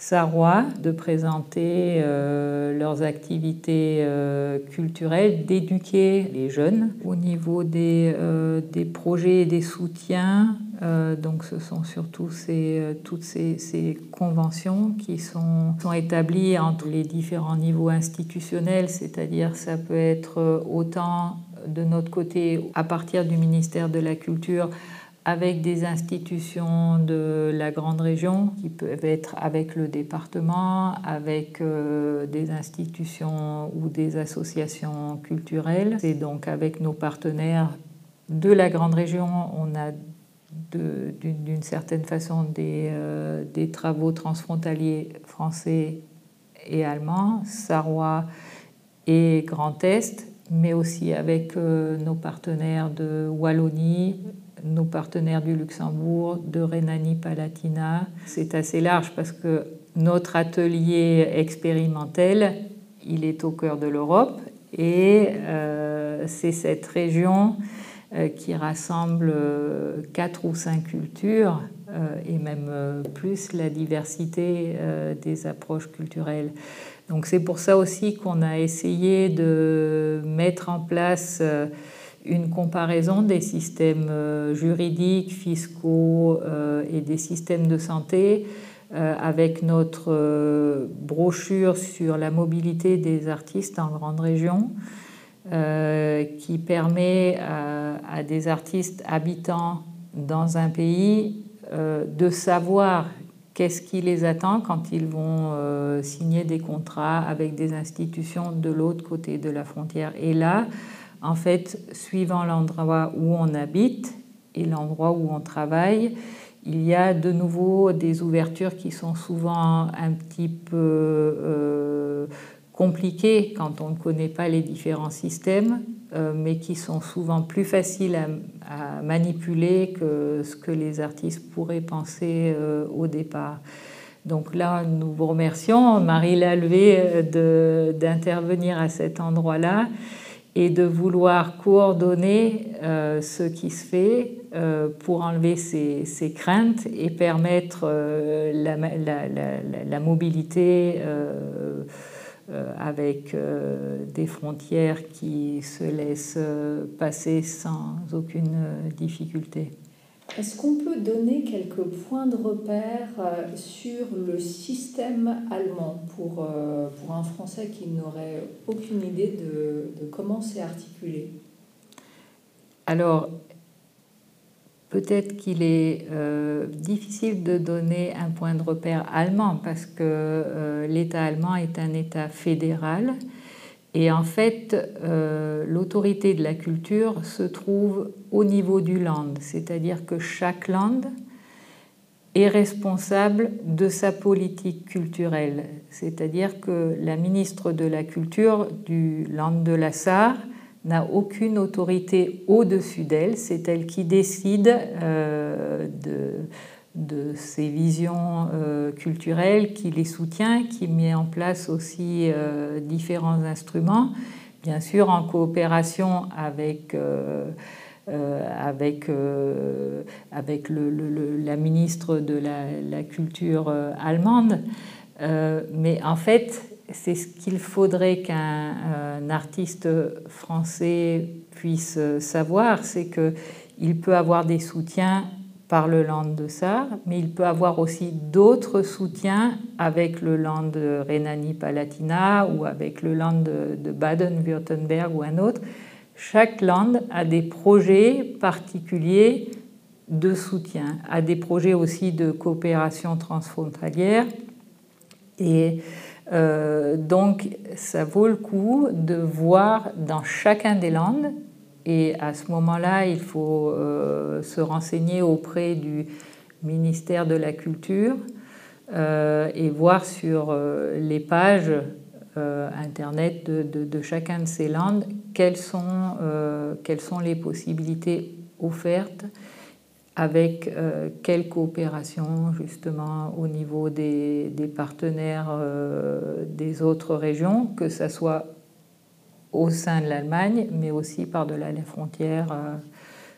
Speaker 5: Sarrois de présenter euh, leurs activités euh, culturelles, d'éduquer les jeunes au niveau des, euh, des projets et des soutiens. donc ce sont surtout ces, toutes ces, ces, conventions qui sont, sont établies entre les différents niveaux institutionnels, c'est-à-dire ça peut être autant de notre côté à partir du ministère de la Culture avec des institutions de la grande région qui peuvent être avec le département, avec euh, des institutions ou des associations culturelles. Et donc avec nos partenaires de la grande région, on a d'une certaine façon des, euh, des, travaux transfrontaliers français et allemands, Sarrois et Grand Est, mais aussi avec euh, nos partenaires de Wallonie, nos partenaires du Luxembourg, de Rhénanie-Palatina. C'est assez large parce que notre atelier expérimental, il est au cœur de l'Europe et euh, c'est cette région euh, qui rassemble euh, quatre ou cinq cultures et même plus la diversité des approches culturelles. Donc c'est pour ça aussi qu'on a essayé de mettre en place une comparaison des systèmes euh, juridiques, fiscaux euh, et des systèmes de santé euh, avec notre brochure sur la mobilité des artistes en grande région, qui permet à, des artistes habitant dans un pays de savoir qu'est-ce qui les attend quand ils vont signer des contrats avec des institutions de l'autre côté de la frontière. Et là, en fait, suivant l'endroit où on habite et l'endroit où on travaille, il y a de nouveau des ouvertures qui sont souvent un petit peu euh, compliquées quand on ne connaît pas les différents systèmes, euh, mais qui sont souvent plus faciles à, manipuler que ce que les artistes pourraient penser euh, au départ. Donc là, nous vous remercions, Marie Lalvé, d'intervenir à cet endroit-là et de vouloir coordonner euh, ce qui se fait euh, pour enlever ces, craintes et permettre euh, la, mobilité avec des frontières qui se laissent passer sans aucune difficulté.
Speaker 1: Est-ce qu'on peut donner quelques points de repère euh, sur le système allemand pour, euh, pour un Français qui n'aurait aucune idée de, comment c'est articulé?
Speaker 5: Alors, peut-être qu'il est euh, difficile de donner un point de repère allemand parce que l'État allemand est un État fédéral et en fait, euh, l'autorité de la culture se trouve au niveau du land, c'est-à-dire que chaque land est responsable de sa politique culturelle. C'est-à-dire que la ministre de la Culture du land de la Sarre n'a aucune autorité au-dessus d'elle, c'est elle qui décide euh, de de ses visions euh, culturelles, qui les soutient, qui met en place aussi euh, différents instruments, bien sûr en coopération avec, euh, avec, avec la ministre de la, Culture allemande. mais en fait, c'est ce qu'il faudrait qu'un artiste français puisse savoir, c'est qu'il peut avoir des soutiens par le land de Sarre, mais il peut avoir aussi d'autres soutiens avec le land de Rhénanie-Palatinat ou avec le land de Baden-Württemberg ou un autre. Chaque land a des projets particuliers de soutien, a des projets aussi de coopération transfrontalière. Et euh, donc, ça vaut le coup de voir dans chacun des landes et à ce moment-là, il faut euh, se renseigner auprès du ministère de la Culture euh, et voir sur euh, les pages Internet de, chacun de ces landes quelles sont, les possibilités offertes avec quelle coopération justement au niveau des, des partenaires des autres régions, que ce soit au sein de l'Allemagne, mais aussi par-delà les frontières, euh,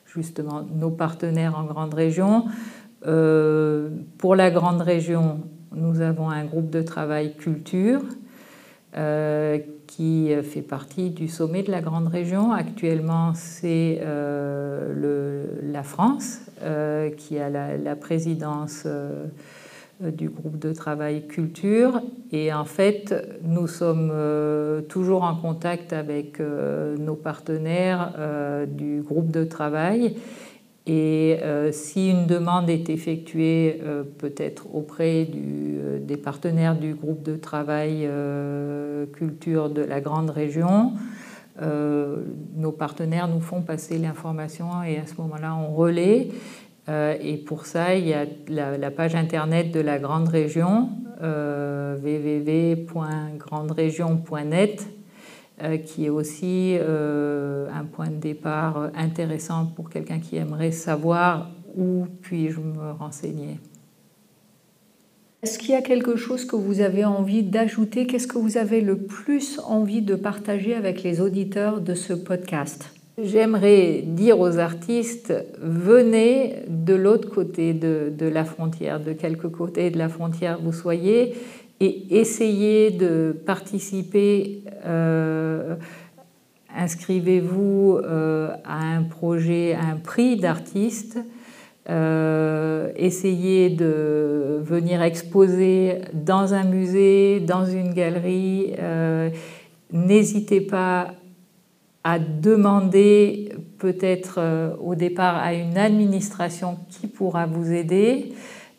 Speaker 5: justement, nos partenaires en grande région. Euh, pour la grande région, nous avons un groupe de travail culture euh, qui fait partie du sommet de la grande région. Actuellement, c'est la France qui a la, présidence du groupe de travail culture. Et en fait, nous sommes euh, toujours en contact avec euh, nos partenaires du groupe de travail. Et si une demande est effectuée peut-être auprès des partenaires du groupe de travail culture de la grande région, nos partenaires nous font passer l'information et à ce moment-là, on relaie. Euh, et pour ça, il y a la, page internet de la grande région, euh, www.granderegion.net, euh, qui est aussi un point de départ intéressant pour quelqu'un qui aimerait savoir où puis-je me renseigner.
Speaker 1: Est-ce qu'il y a quelque chose que vous avez envie d'ajouter? Qu'est-ce que vous avez le plus envie de partager avec les auditeurs de ce podcast?
Speaker 5: J'aimerais dire aux artistes, venez de l'autre côté de, la frontière, de quelque côté de la frontière vous soyez, et essayez de participer. Euh, inscrivez-vous euh, à un projet, à un prix d'artiste. Euh, essayez de venir exposer dans un musée, dans une galerie. N'hésitez pas à demander peut-être euh, au départ à une administration qui pourra vous aider.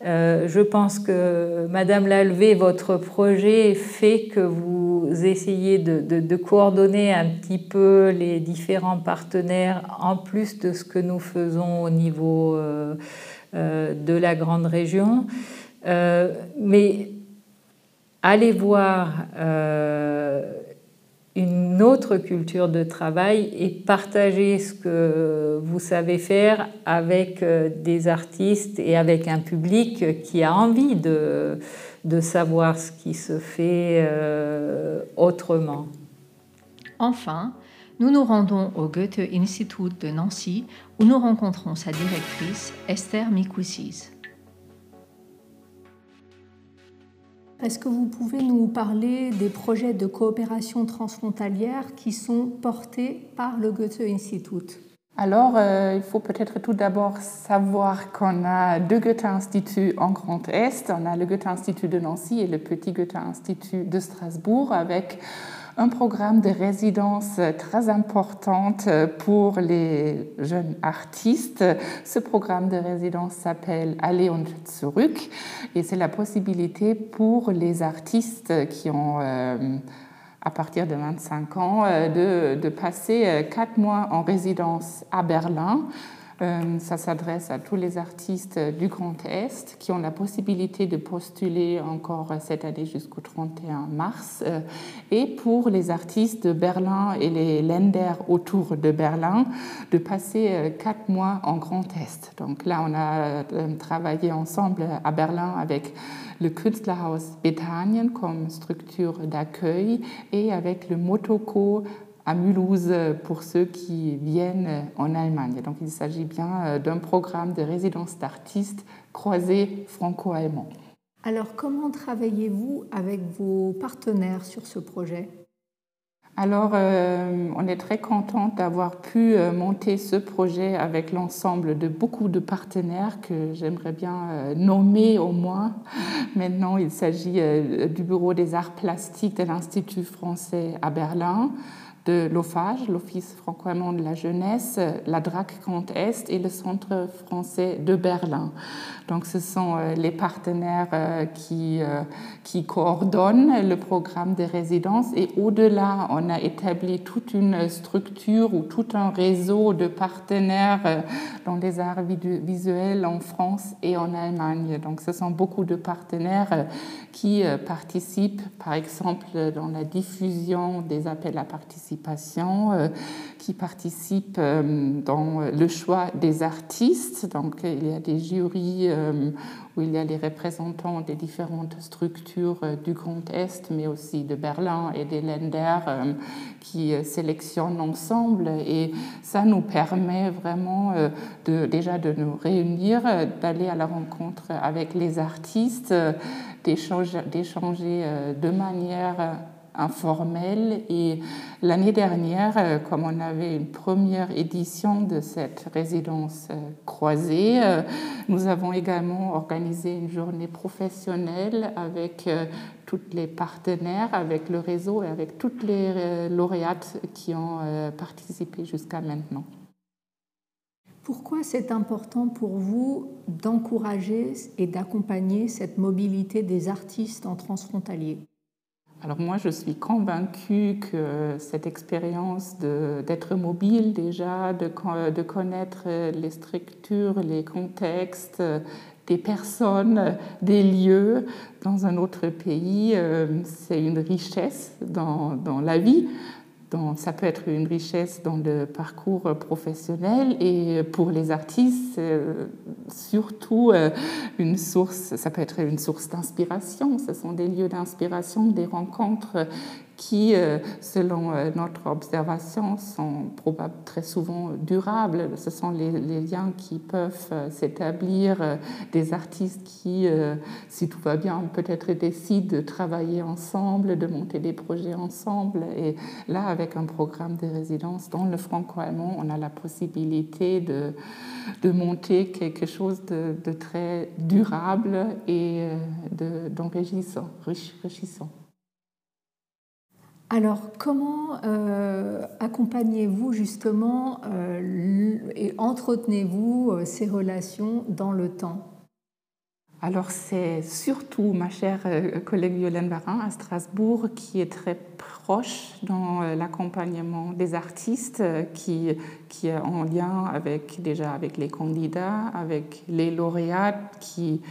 Speaker 5: Euh, je pense que, Madame Lalvé, votre projet fait que vous essayez de, coordonner un petit peu les différents partenaires en plus de ce que nous faisons au niveau euh, de la grande région. mais allez voir une autre culture de travail et partager ce que vous savez faire avec euh, des artistes et avec un public qui a envie de, de savoir ce qui se fait euh, autrement.
Speaker 1: Enfin, nous nous rendons au Goethe Institut de Nancy où nous rencontrons sa directrice Esther Mikoussis.
Speaker 6: Est-ce que vous pouvez nous parler des projets de coopération transfrontalière qui sont portés par le Goethe Institut?
Speaker 7: Alors, euh, il faut peut-être tout d'abord savoir qu'on a deux Goethe-Instituts en Grand Est. On a le Goethe-Institut de Nancy et le petit Goethe-Institut de Strasbourg avec un programme de résidence très importante pour les jeunes artistes. Ce programme de résidence s'appelle Aller und zurück et c'est la possibilité pour les artistes qui ont euh, à partir de 25 ans euh, de, de passer euh, quatre mois en résidence à Berlin ça s'adresse à tous les artistes du Grand Est qui ont la possibilité de postuler encore cette année jusqu'au 31 mars. Euh, et pour les artistes de Berlin et les Länder autour de Berlin, de passer euh, quatre mois en Grand Est. Donc là, on a travaillé ensemble à Berlin avec le Künstlerhaus Bethanien comme structure d'accueil et avec le Motoko à Mulhouse pour ceux qui viennent en Allemagne. Donc il s'agit bien euh, d'un programme de résidence d'artistes croisés franco-allemands.
Speaker 6: Alors comment travaillez-vous avec vos partenaires sur ce projet?
Speaker 7: Alors, euh, on est très content d'avoir pu euh, monter ce projet avec l'ensemble de beaucoup de partenaires que j'aimerais bien nommer au moins. Maintenant, il s'agit du Bureau des arts plastiques de l'Institut français à Berlin, de l'OFAGE, l'Office franco-allemand de la jeunesse, la DRAC Grand Est et le Centre français de Berlin. Donc ce sont euh, les partenaires euh, qui, euh, qui coordonnent le programme de résidence et au-delà, on a établi toute une structure ou tout un réseau de partenaires dans les arts visuels en France et en Allemagne. Donc ce sont beaucoup de partenaires qui participent, par exemple, dans la diffusion des appels à participation, qui participent dans le choix des artistes. Donc il y a des jurys euh, où il y a les représentants des différentes structures euh, du Grand Est, mais aussi de Berlin et des Länder euh, qui sélectionnent ensemble. Et ça nous permet vraiment de, déjà de nous réunir, d'aller à la rencontre avec les artistes, d'échanger de manière informel. Et l'année dernière, euh, comme on avait une première édition de cette résidence euh, croisée, euh, nous avons également organisé une journée professionnelle avec tous les partenaires, avec le réseau et avec toutes les lauréates qui ont participé jusqu'à maintenant.
Speaker 6: Pourquoi c'est important pour vous d'encourager et d'accompagner cette mobilité des artistes en transfrontalier?
Speaker 7: Alors moi, je suis convaincue que cette expérience d'être mobile déjà, de, de, connaître les structures, les contextes, des personnes, des lieux dans un autre pays, euh, c'est une richesse dans, dans la vie ça peut être une richesse dans le parcours professionnel et pour les artistes, surtout euh, une source, ça peut être une source d'inspiration. Ce sont des lieux d'inspiration, des rencontres qui, euh, selon euh, notre observation, sont probablement très souvent durables. Ce sont les, liens qui peuvent euh, s'établir, des artistes qui, si tout va bien, peut-être décident de travailler ensemble, de monter des projets ensemble. Et là, avec un programme de résidence dans le franco-allemand, on a la possibilité de, de monter quelque chose de, de très durable et d'enrichissant.
Speaker 6: Alors, comment euh, accompagnez-vous justement euh, et entretenez-vous euh, ces relations dans le temps?
Speaker 7: Alors, c'est surtout ma chère collègue Yolène Barin à Strasbourg qui est très proche dans l'accompagnement des artistes, qui, qui est en lien avec, déjà avec les candidats, avec les lauréats, qui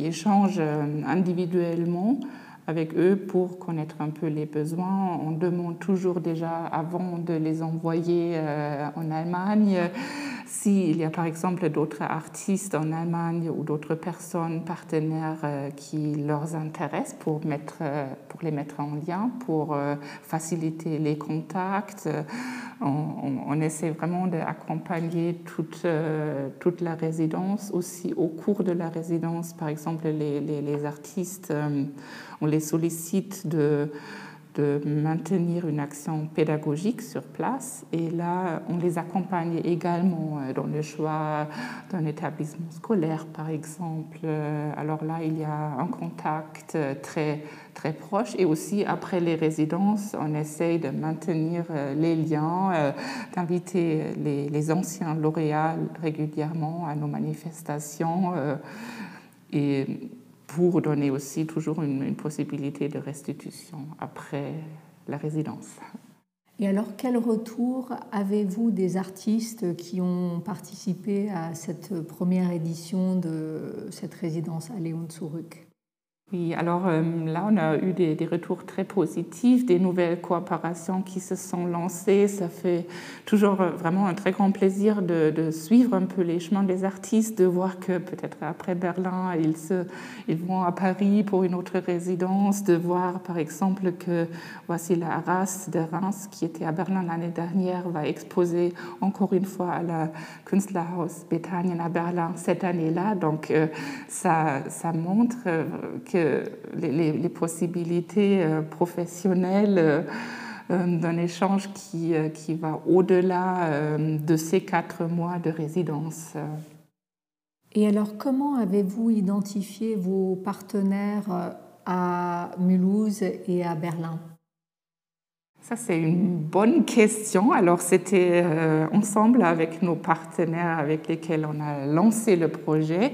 Speaker 7: échangent individuellement avec eux pour connaître un peu les besoins. On demande toujours déjà avant de les envoyer euh, en Allemagne S'il y a par exemple d'autres artistes en Allemagne ou d'autres personnes partenaires euh, qui leur intéressent pour, mettre, euh, pour les mettre en lien, pour faciliter les contacts, on, essaie vraiment d'accompagner toute, toute la résidence. Aussi au cours de la résidence, par exemple, les, les, les artistes, on les sollicite de de maintenir une action pédagogique sur place. Et là, on les accompagne également euh, dans le choix d'un établissement scolaire, par exemple. Euh, alors là, il y a un contact euh, très, très proche. Et aussi, après les résidences, on essaye de maintenir les liens, d'inviter les, les, anciens lauréats régulièrement à nos manifestations. Et pour donner aussi toujours une, possibilité de restitution après la résidence.
Speaker 6: Et alors, quel retour avez-vous des artistes qui ont participé à cette première édition de cette résidence à Léon Tsuruk
Speaker 7: oui, alors euh, là, on a eu des, retours très positifs, des nouvelles coopérations qui se sont lancées. Ça fait toujours euh, vraiment un très grand plaisir de, suivre un peu les chemins des artistes, de voir que peut-être après Berlin, ils, vont à Paris pour une autre résidence, de voir par exemple que voici la race de Reims qui était à Berlin l'année dernière va exposer encore une fois à la Künstlerhaus Bethanien à Berlin cette année-là. Donc euh, ça montre que les, possibilités euh, professionnelles euh, euh, d'un échange qui, qui va au-delà de ces quatre mois de résidence.
Speaker 6: Et alors, comment avez-vous identifié vos partenaires à Mulhouse et à Berlin?
Speaker 7: Ça, c'est une bonne question. Alors, c'était euh, ensemble avec nos partenaires avec lesquels on a lancé le projet.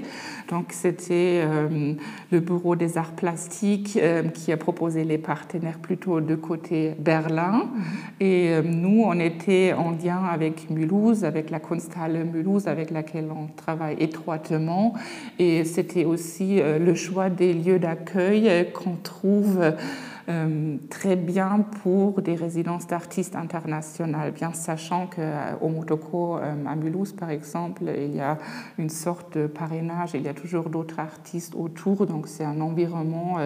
Speaker 7: Donc, c'était euh, le Bureau des arts plastiques euh, qui a proposé les partenaires plutôt de côté Berlin. Mm-hmm. Et nous, on était en lien avec Mulhouse, avec la Kunsthalle Mulhouse, avec laquelle on travaille étroitement. Et c'était aussi le choix des lieux d'accueil qu'on trouve très bien pour des résidences d'artistes internationales, bien sachant qu'au euh, Motoko, euh, à Mulhouse par exemple, il y a une sorte de parrainage, il y a toujours d'autres artistes autour, donc c'est un environnement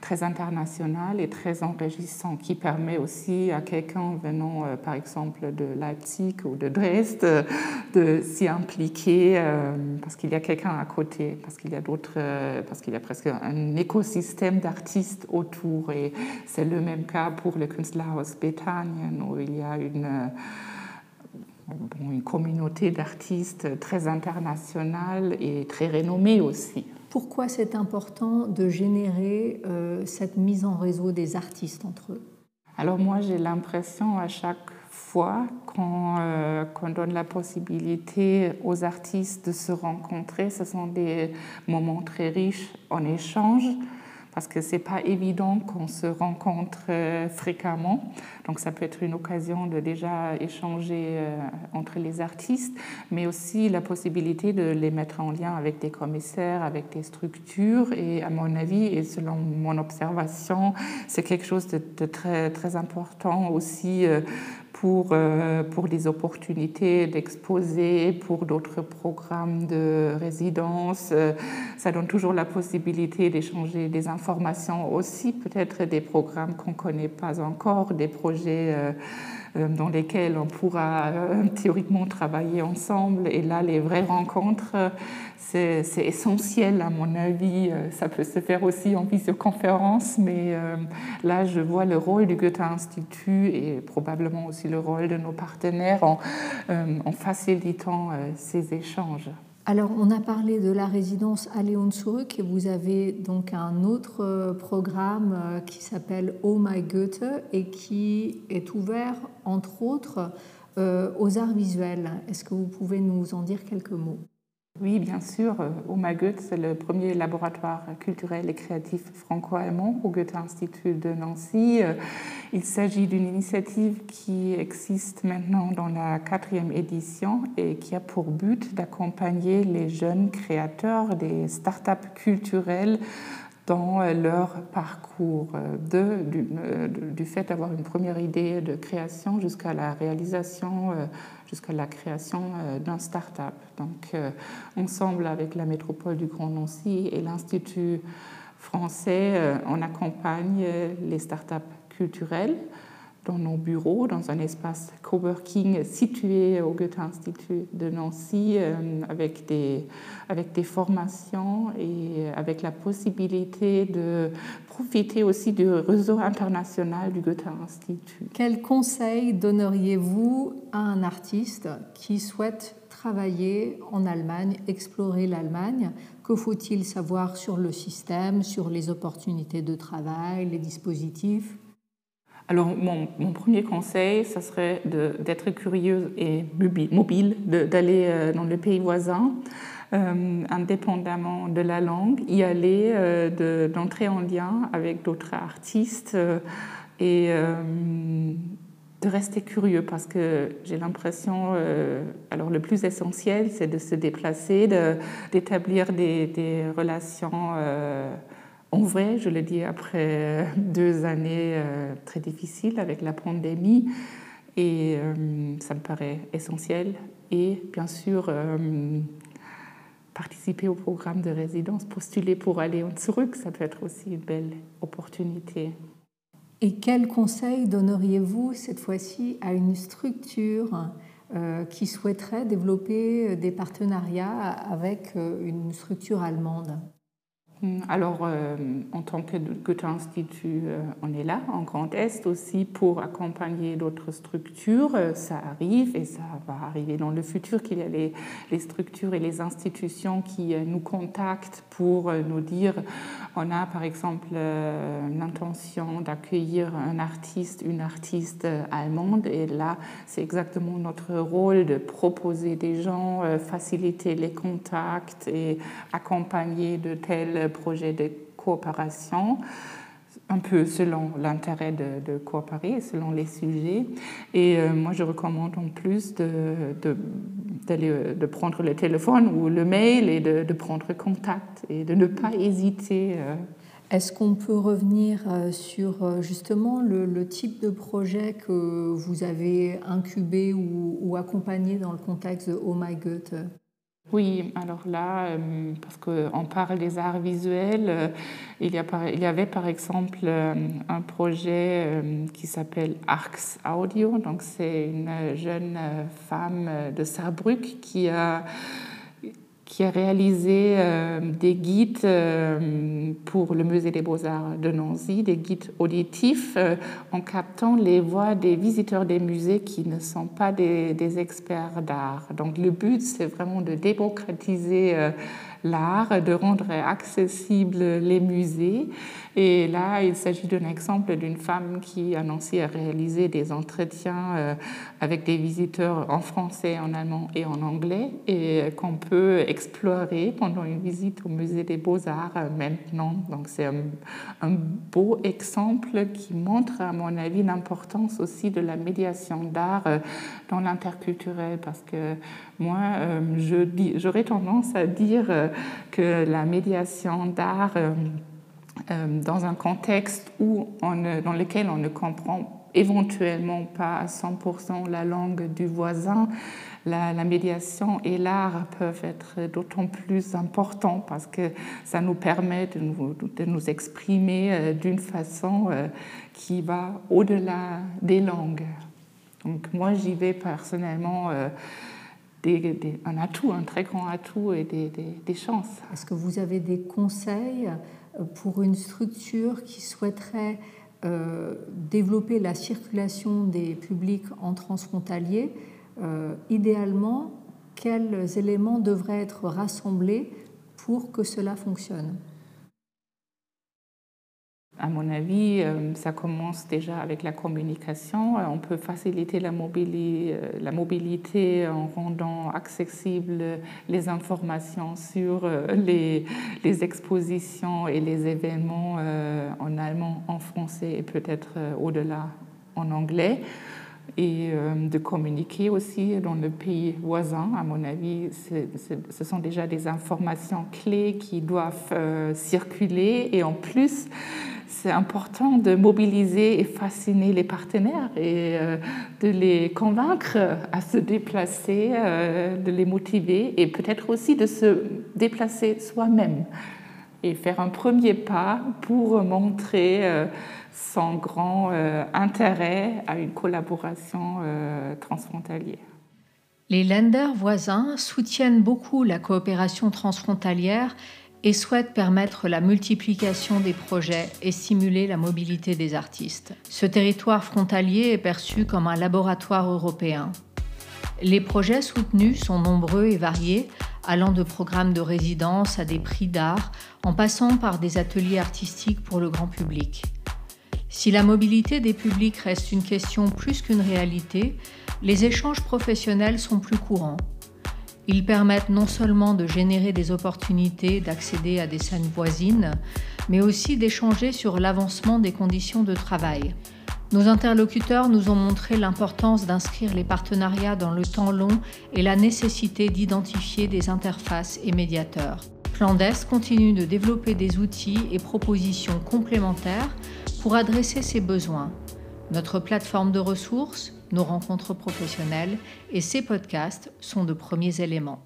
Speaker 7: très international et très enrichissant qui permet aussi à quelqu'un venant euh, par exemple de Leipzig ou de Dresde de s'y impliquer euh, parce qu'il y a quelqu'un à côté, parce qu'il y a d'autres, euh, parce qu'il y a presque un écosystème d'artistes autour et c'est le même cas pour le Künstlerhaus Bethanien où il y a une une communauté d'artistes très internationale et très renommée aussi.
Speaker 6: Pourquoi c'est important de générer euh, cette mise en réseau des artistes entre eux?
Speaker 7: Alors moi j'ai l'impression à chaque fois qu'on euh, donne la possibilité aux artistes de se rencontrer, ce sont des moments très riches en échange parce que c'est pas évident qu'on se rencontre euh, fréquemment. Donc ça peut être une occasion de déjà échanger euh, entre les artistes, mais aussi la possibilité de les mettre en lien avec des commissaires, avec des structures. Et à mon avis, et selon mon observation, c'est quelque chose de, très, très important aussi euh, pour, euh, pour des opportunités d'exposer, pour d'autres programmes de résidence. Euh, ça donne toujours la possibilité d'échanger des informations aussi, peut-être des programmes qu'on ne connaît pas encore, des projets euh, dans lesquels on pourra théoriquement travailler ensemble. Et là, les vraies rencontres, c'est essentiel à mon avis. Euh, ça peut se faire aussi en visioconférence, mais euh, là je vois le rôle du Goethe-Institut et probablement aussi le rôle de nos partenaires en, euh, en facilitant ces échanges.
Speaker 6: Alors, on a parlé de la résidence à Léon et vous avez donc un autre programme qui s'appelle Oh My Goethe et qui est ouvert, entre autres, aux arts visuels. Est-ce que vous pouvez nous en dire quelques mots?
Speaker 7: Oui, bien sûr. Au Goethe, c'est le premier laboratoire culturel et créatif franco-allemand au Goethe-Institut de Nancy. Il s'agit d'une initiative qui existe maintenant dans la quatrième édition et qui a pour but d'accompagner les jeunes créateurs des startups culturelles dans leur parcours de, du, fait d'avoir une première idée de création jusqu'à la réalisation, jusqu'à la création d'un start-up. Donc, ensemble avec la métropole du Grand Nancy et l'Institut français, on accompagne les start-up culturelles dans nos bureaux, dans un espace coworking situé au Goethe-Institut de Nancy, euh, avec, des, avec des formations et avec la possibilité de profiter aussi du réseau international du Goethe-Institut.
Speaker 1: Quel conseil donneriez-vous à un artiste qui souhaite travailler en Allemagne, explorer l'Allemagne? Que faut-il savoir sur le système, sur les opportunités de travail, les dispositifs?
Speaker 7: Alors, mon, premier conseil, ça serait d'être curieuse et mobile, d'aller euh, dans le pays voisin, euh, indépendamment de la langue, y aller, euh, d'entrer en lien avec d'autres artistes et de rester curieux parce que j'ai l'impression, alors le plus essentiel, c'est de se déplacer, d'établir des, des, relations en vrai, je le dis après deux années euh, très difficiles avec la pandémie, et euh, ça me paraît essentiel. Et bien sûr, euh, participer au programme de résidence, postuler pour aller en Zurück, ça peut être aussi une belle opportunité.
Speaker 1: Et quel conseil donneriez-vous cette fois-ci à une structure qui souhaiterait développer des partenariats avec une structure allemande?
Speaker 7: Alors, euh, en tant que Goethe-Institut, euh, on est là, en Grand Est aussi, pour accompagner d'autres structures. Euh, ça arrive et ça va arriver dans le futur qu'il y a les, structures et les institutions qui nous contactent pour nous dire on a par exemple l'intention d'accueillir un artiste, une artiste allemande, et là, c'est exactement notre rôle de proposer des gens, faciliter les contacts et accompagner de tels projets de coopération, un peu selon l'intérêt de, coopérer, selon les sujets. Et euh, moi, je recommande en plus de, de, de, prendre le téléphone ou le mail et de, prendre contact et de ne pas hésiter. Euh.
Speaker 1: Est-ce qu'on peut revenir euh, sur justement le, type de projet que vous avez incubé ou, ou accompagné dans le contexte de Oh My Goethe
Speaker 7: oui, alors là, euh, parce qu'on parle des arts visuels, euh, il y, avait par exemple euh, un projet qui s'appelle Arcs Audio. Donc, c'est une jeune femme de Saarbrück qui a qui a réalisé euh, des guides euh, pour le Musée des Beaux-Arts de Nancy, des guides auditifs euh, en captant les voix des visiteurs des musées qui ne sont pas des, des experts d'art. Donc le but, c'est vraiment de démocratiser l'art, de rendre accessibles les musées. Et là, il s'agit d'un exemple d'une femme qui a annoncé à réaliser des entretiens euh, avec des visiteurs en français, en allemand et en anglais, et qu'on peut explorer pendant une visite au musée des beaux-arts euh, maintenant. Donc c'est un, beau exemple qui montre, à mon avis, l'importance aussi de la médiation d'art euh, dans l'interculturel, parce que moi, j'aurais tendance à dire que la médiation d'art dans un contexte où dans lequel on ne comprend éventuellement pas à 100% la langue du voisin, la, médiation et l'art peuvent être d'autant plus importants parce que ça nous permet de nous, de nous exprimer euh, d'une façon euh, qui va au-delà des langues. Donc moi, j'y vais personnellement un atout, un très grand atout et des, des chances.
Speaker 1: Est-ce que vous avez des conseils pour une structure qui souhaiterait euh, développer la circulation des publics en transfrontalier, euh, idéalement, quels éléments devraient être rassemblés pour que cela fonctionne?
Speaker 7: À mon avis, euh, ça commence déjà avec la communication. Euh, on peut faciliter la mobilité, euh, la mobilité en rendant accessibles les informations sur les, expositions et les événements en allemand, en français et peut-être au-delà en anglais. et de communiquer aussi dans le pays voisin. À mon avis, ce sont déjà des informations clés qui doivent circuler et en plus, c'est important de mobiliser et fasciner les partenaires et euh, de les convaincre à se déplacer, de les motiver et peut-être aussi de se déplacer soi-même et faire un premier pas pour montrer son grand euh, intérêt à une collaboration euh, transfrontalière.
Speaker 1: Les lenders voisins soutiennent beaucoup la coopération transfrontalière et souhaitent permettre la multiplication des projets et stimuler la mobilité des artistes. Ce territoire frontalier est perçu comme un laboratoire européen. Les projets soutenus sont nombreux et variés, allant de programmes de résidence à des prix d'art, en passant par des ateliers artistiques pour le grand public. Si la mobilité des publics reste une question plus qu'une réalité, les échanges professionnels sont plus courants. Ils permettent non seulement de générer des opportunités d'accéder à des scènes voisines, mais aussi d'échanger sur l'avancement des conditions de travail. Nos interlocuteurs nous ont montré l'importance d'inscrire les partenariats dans le temps long et la nécessité d'identifier des interfaces et médiateurs. Plandes continue de développer des outils et propositions complémentaires pour adresser ses besoins. Notre plateforme de ressources, nos rencontres professionnelles et ces podcasts sont de premiers éléments.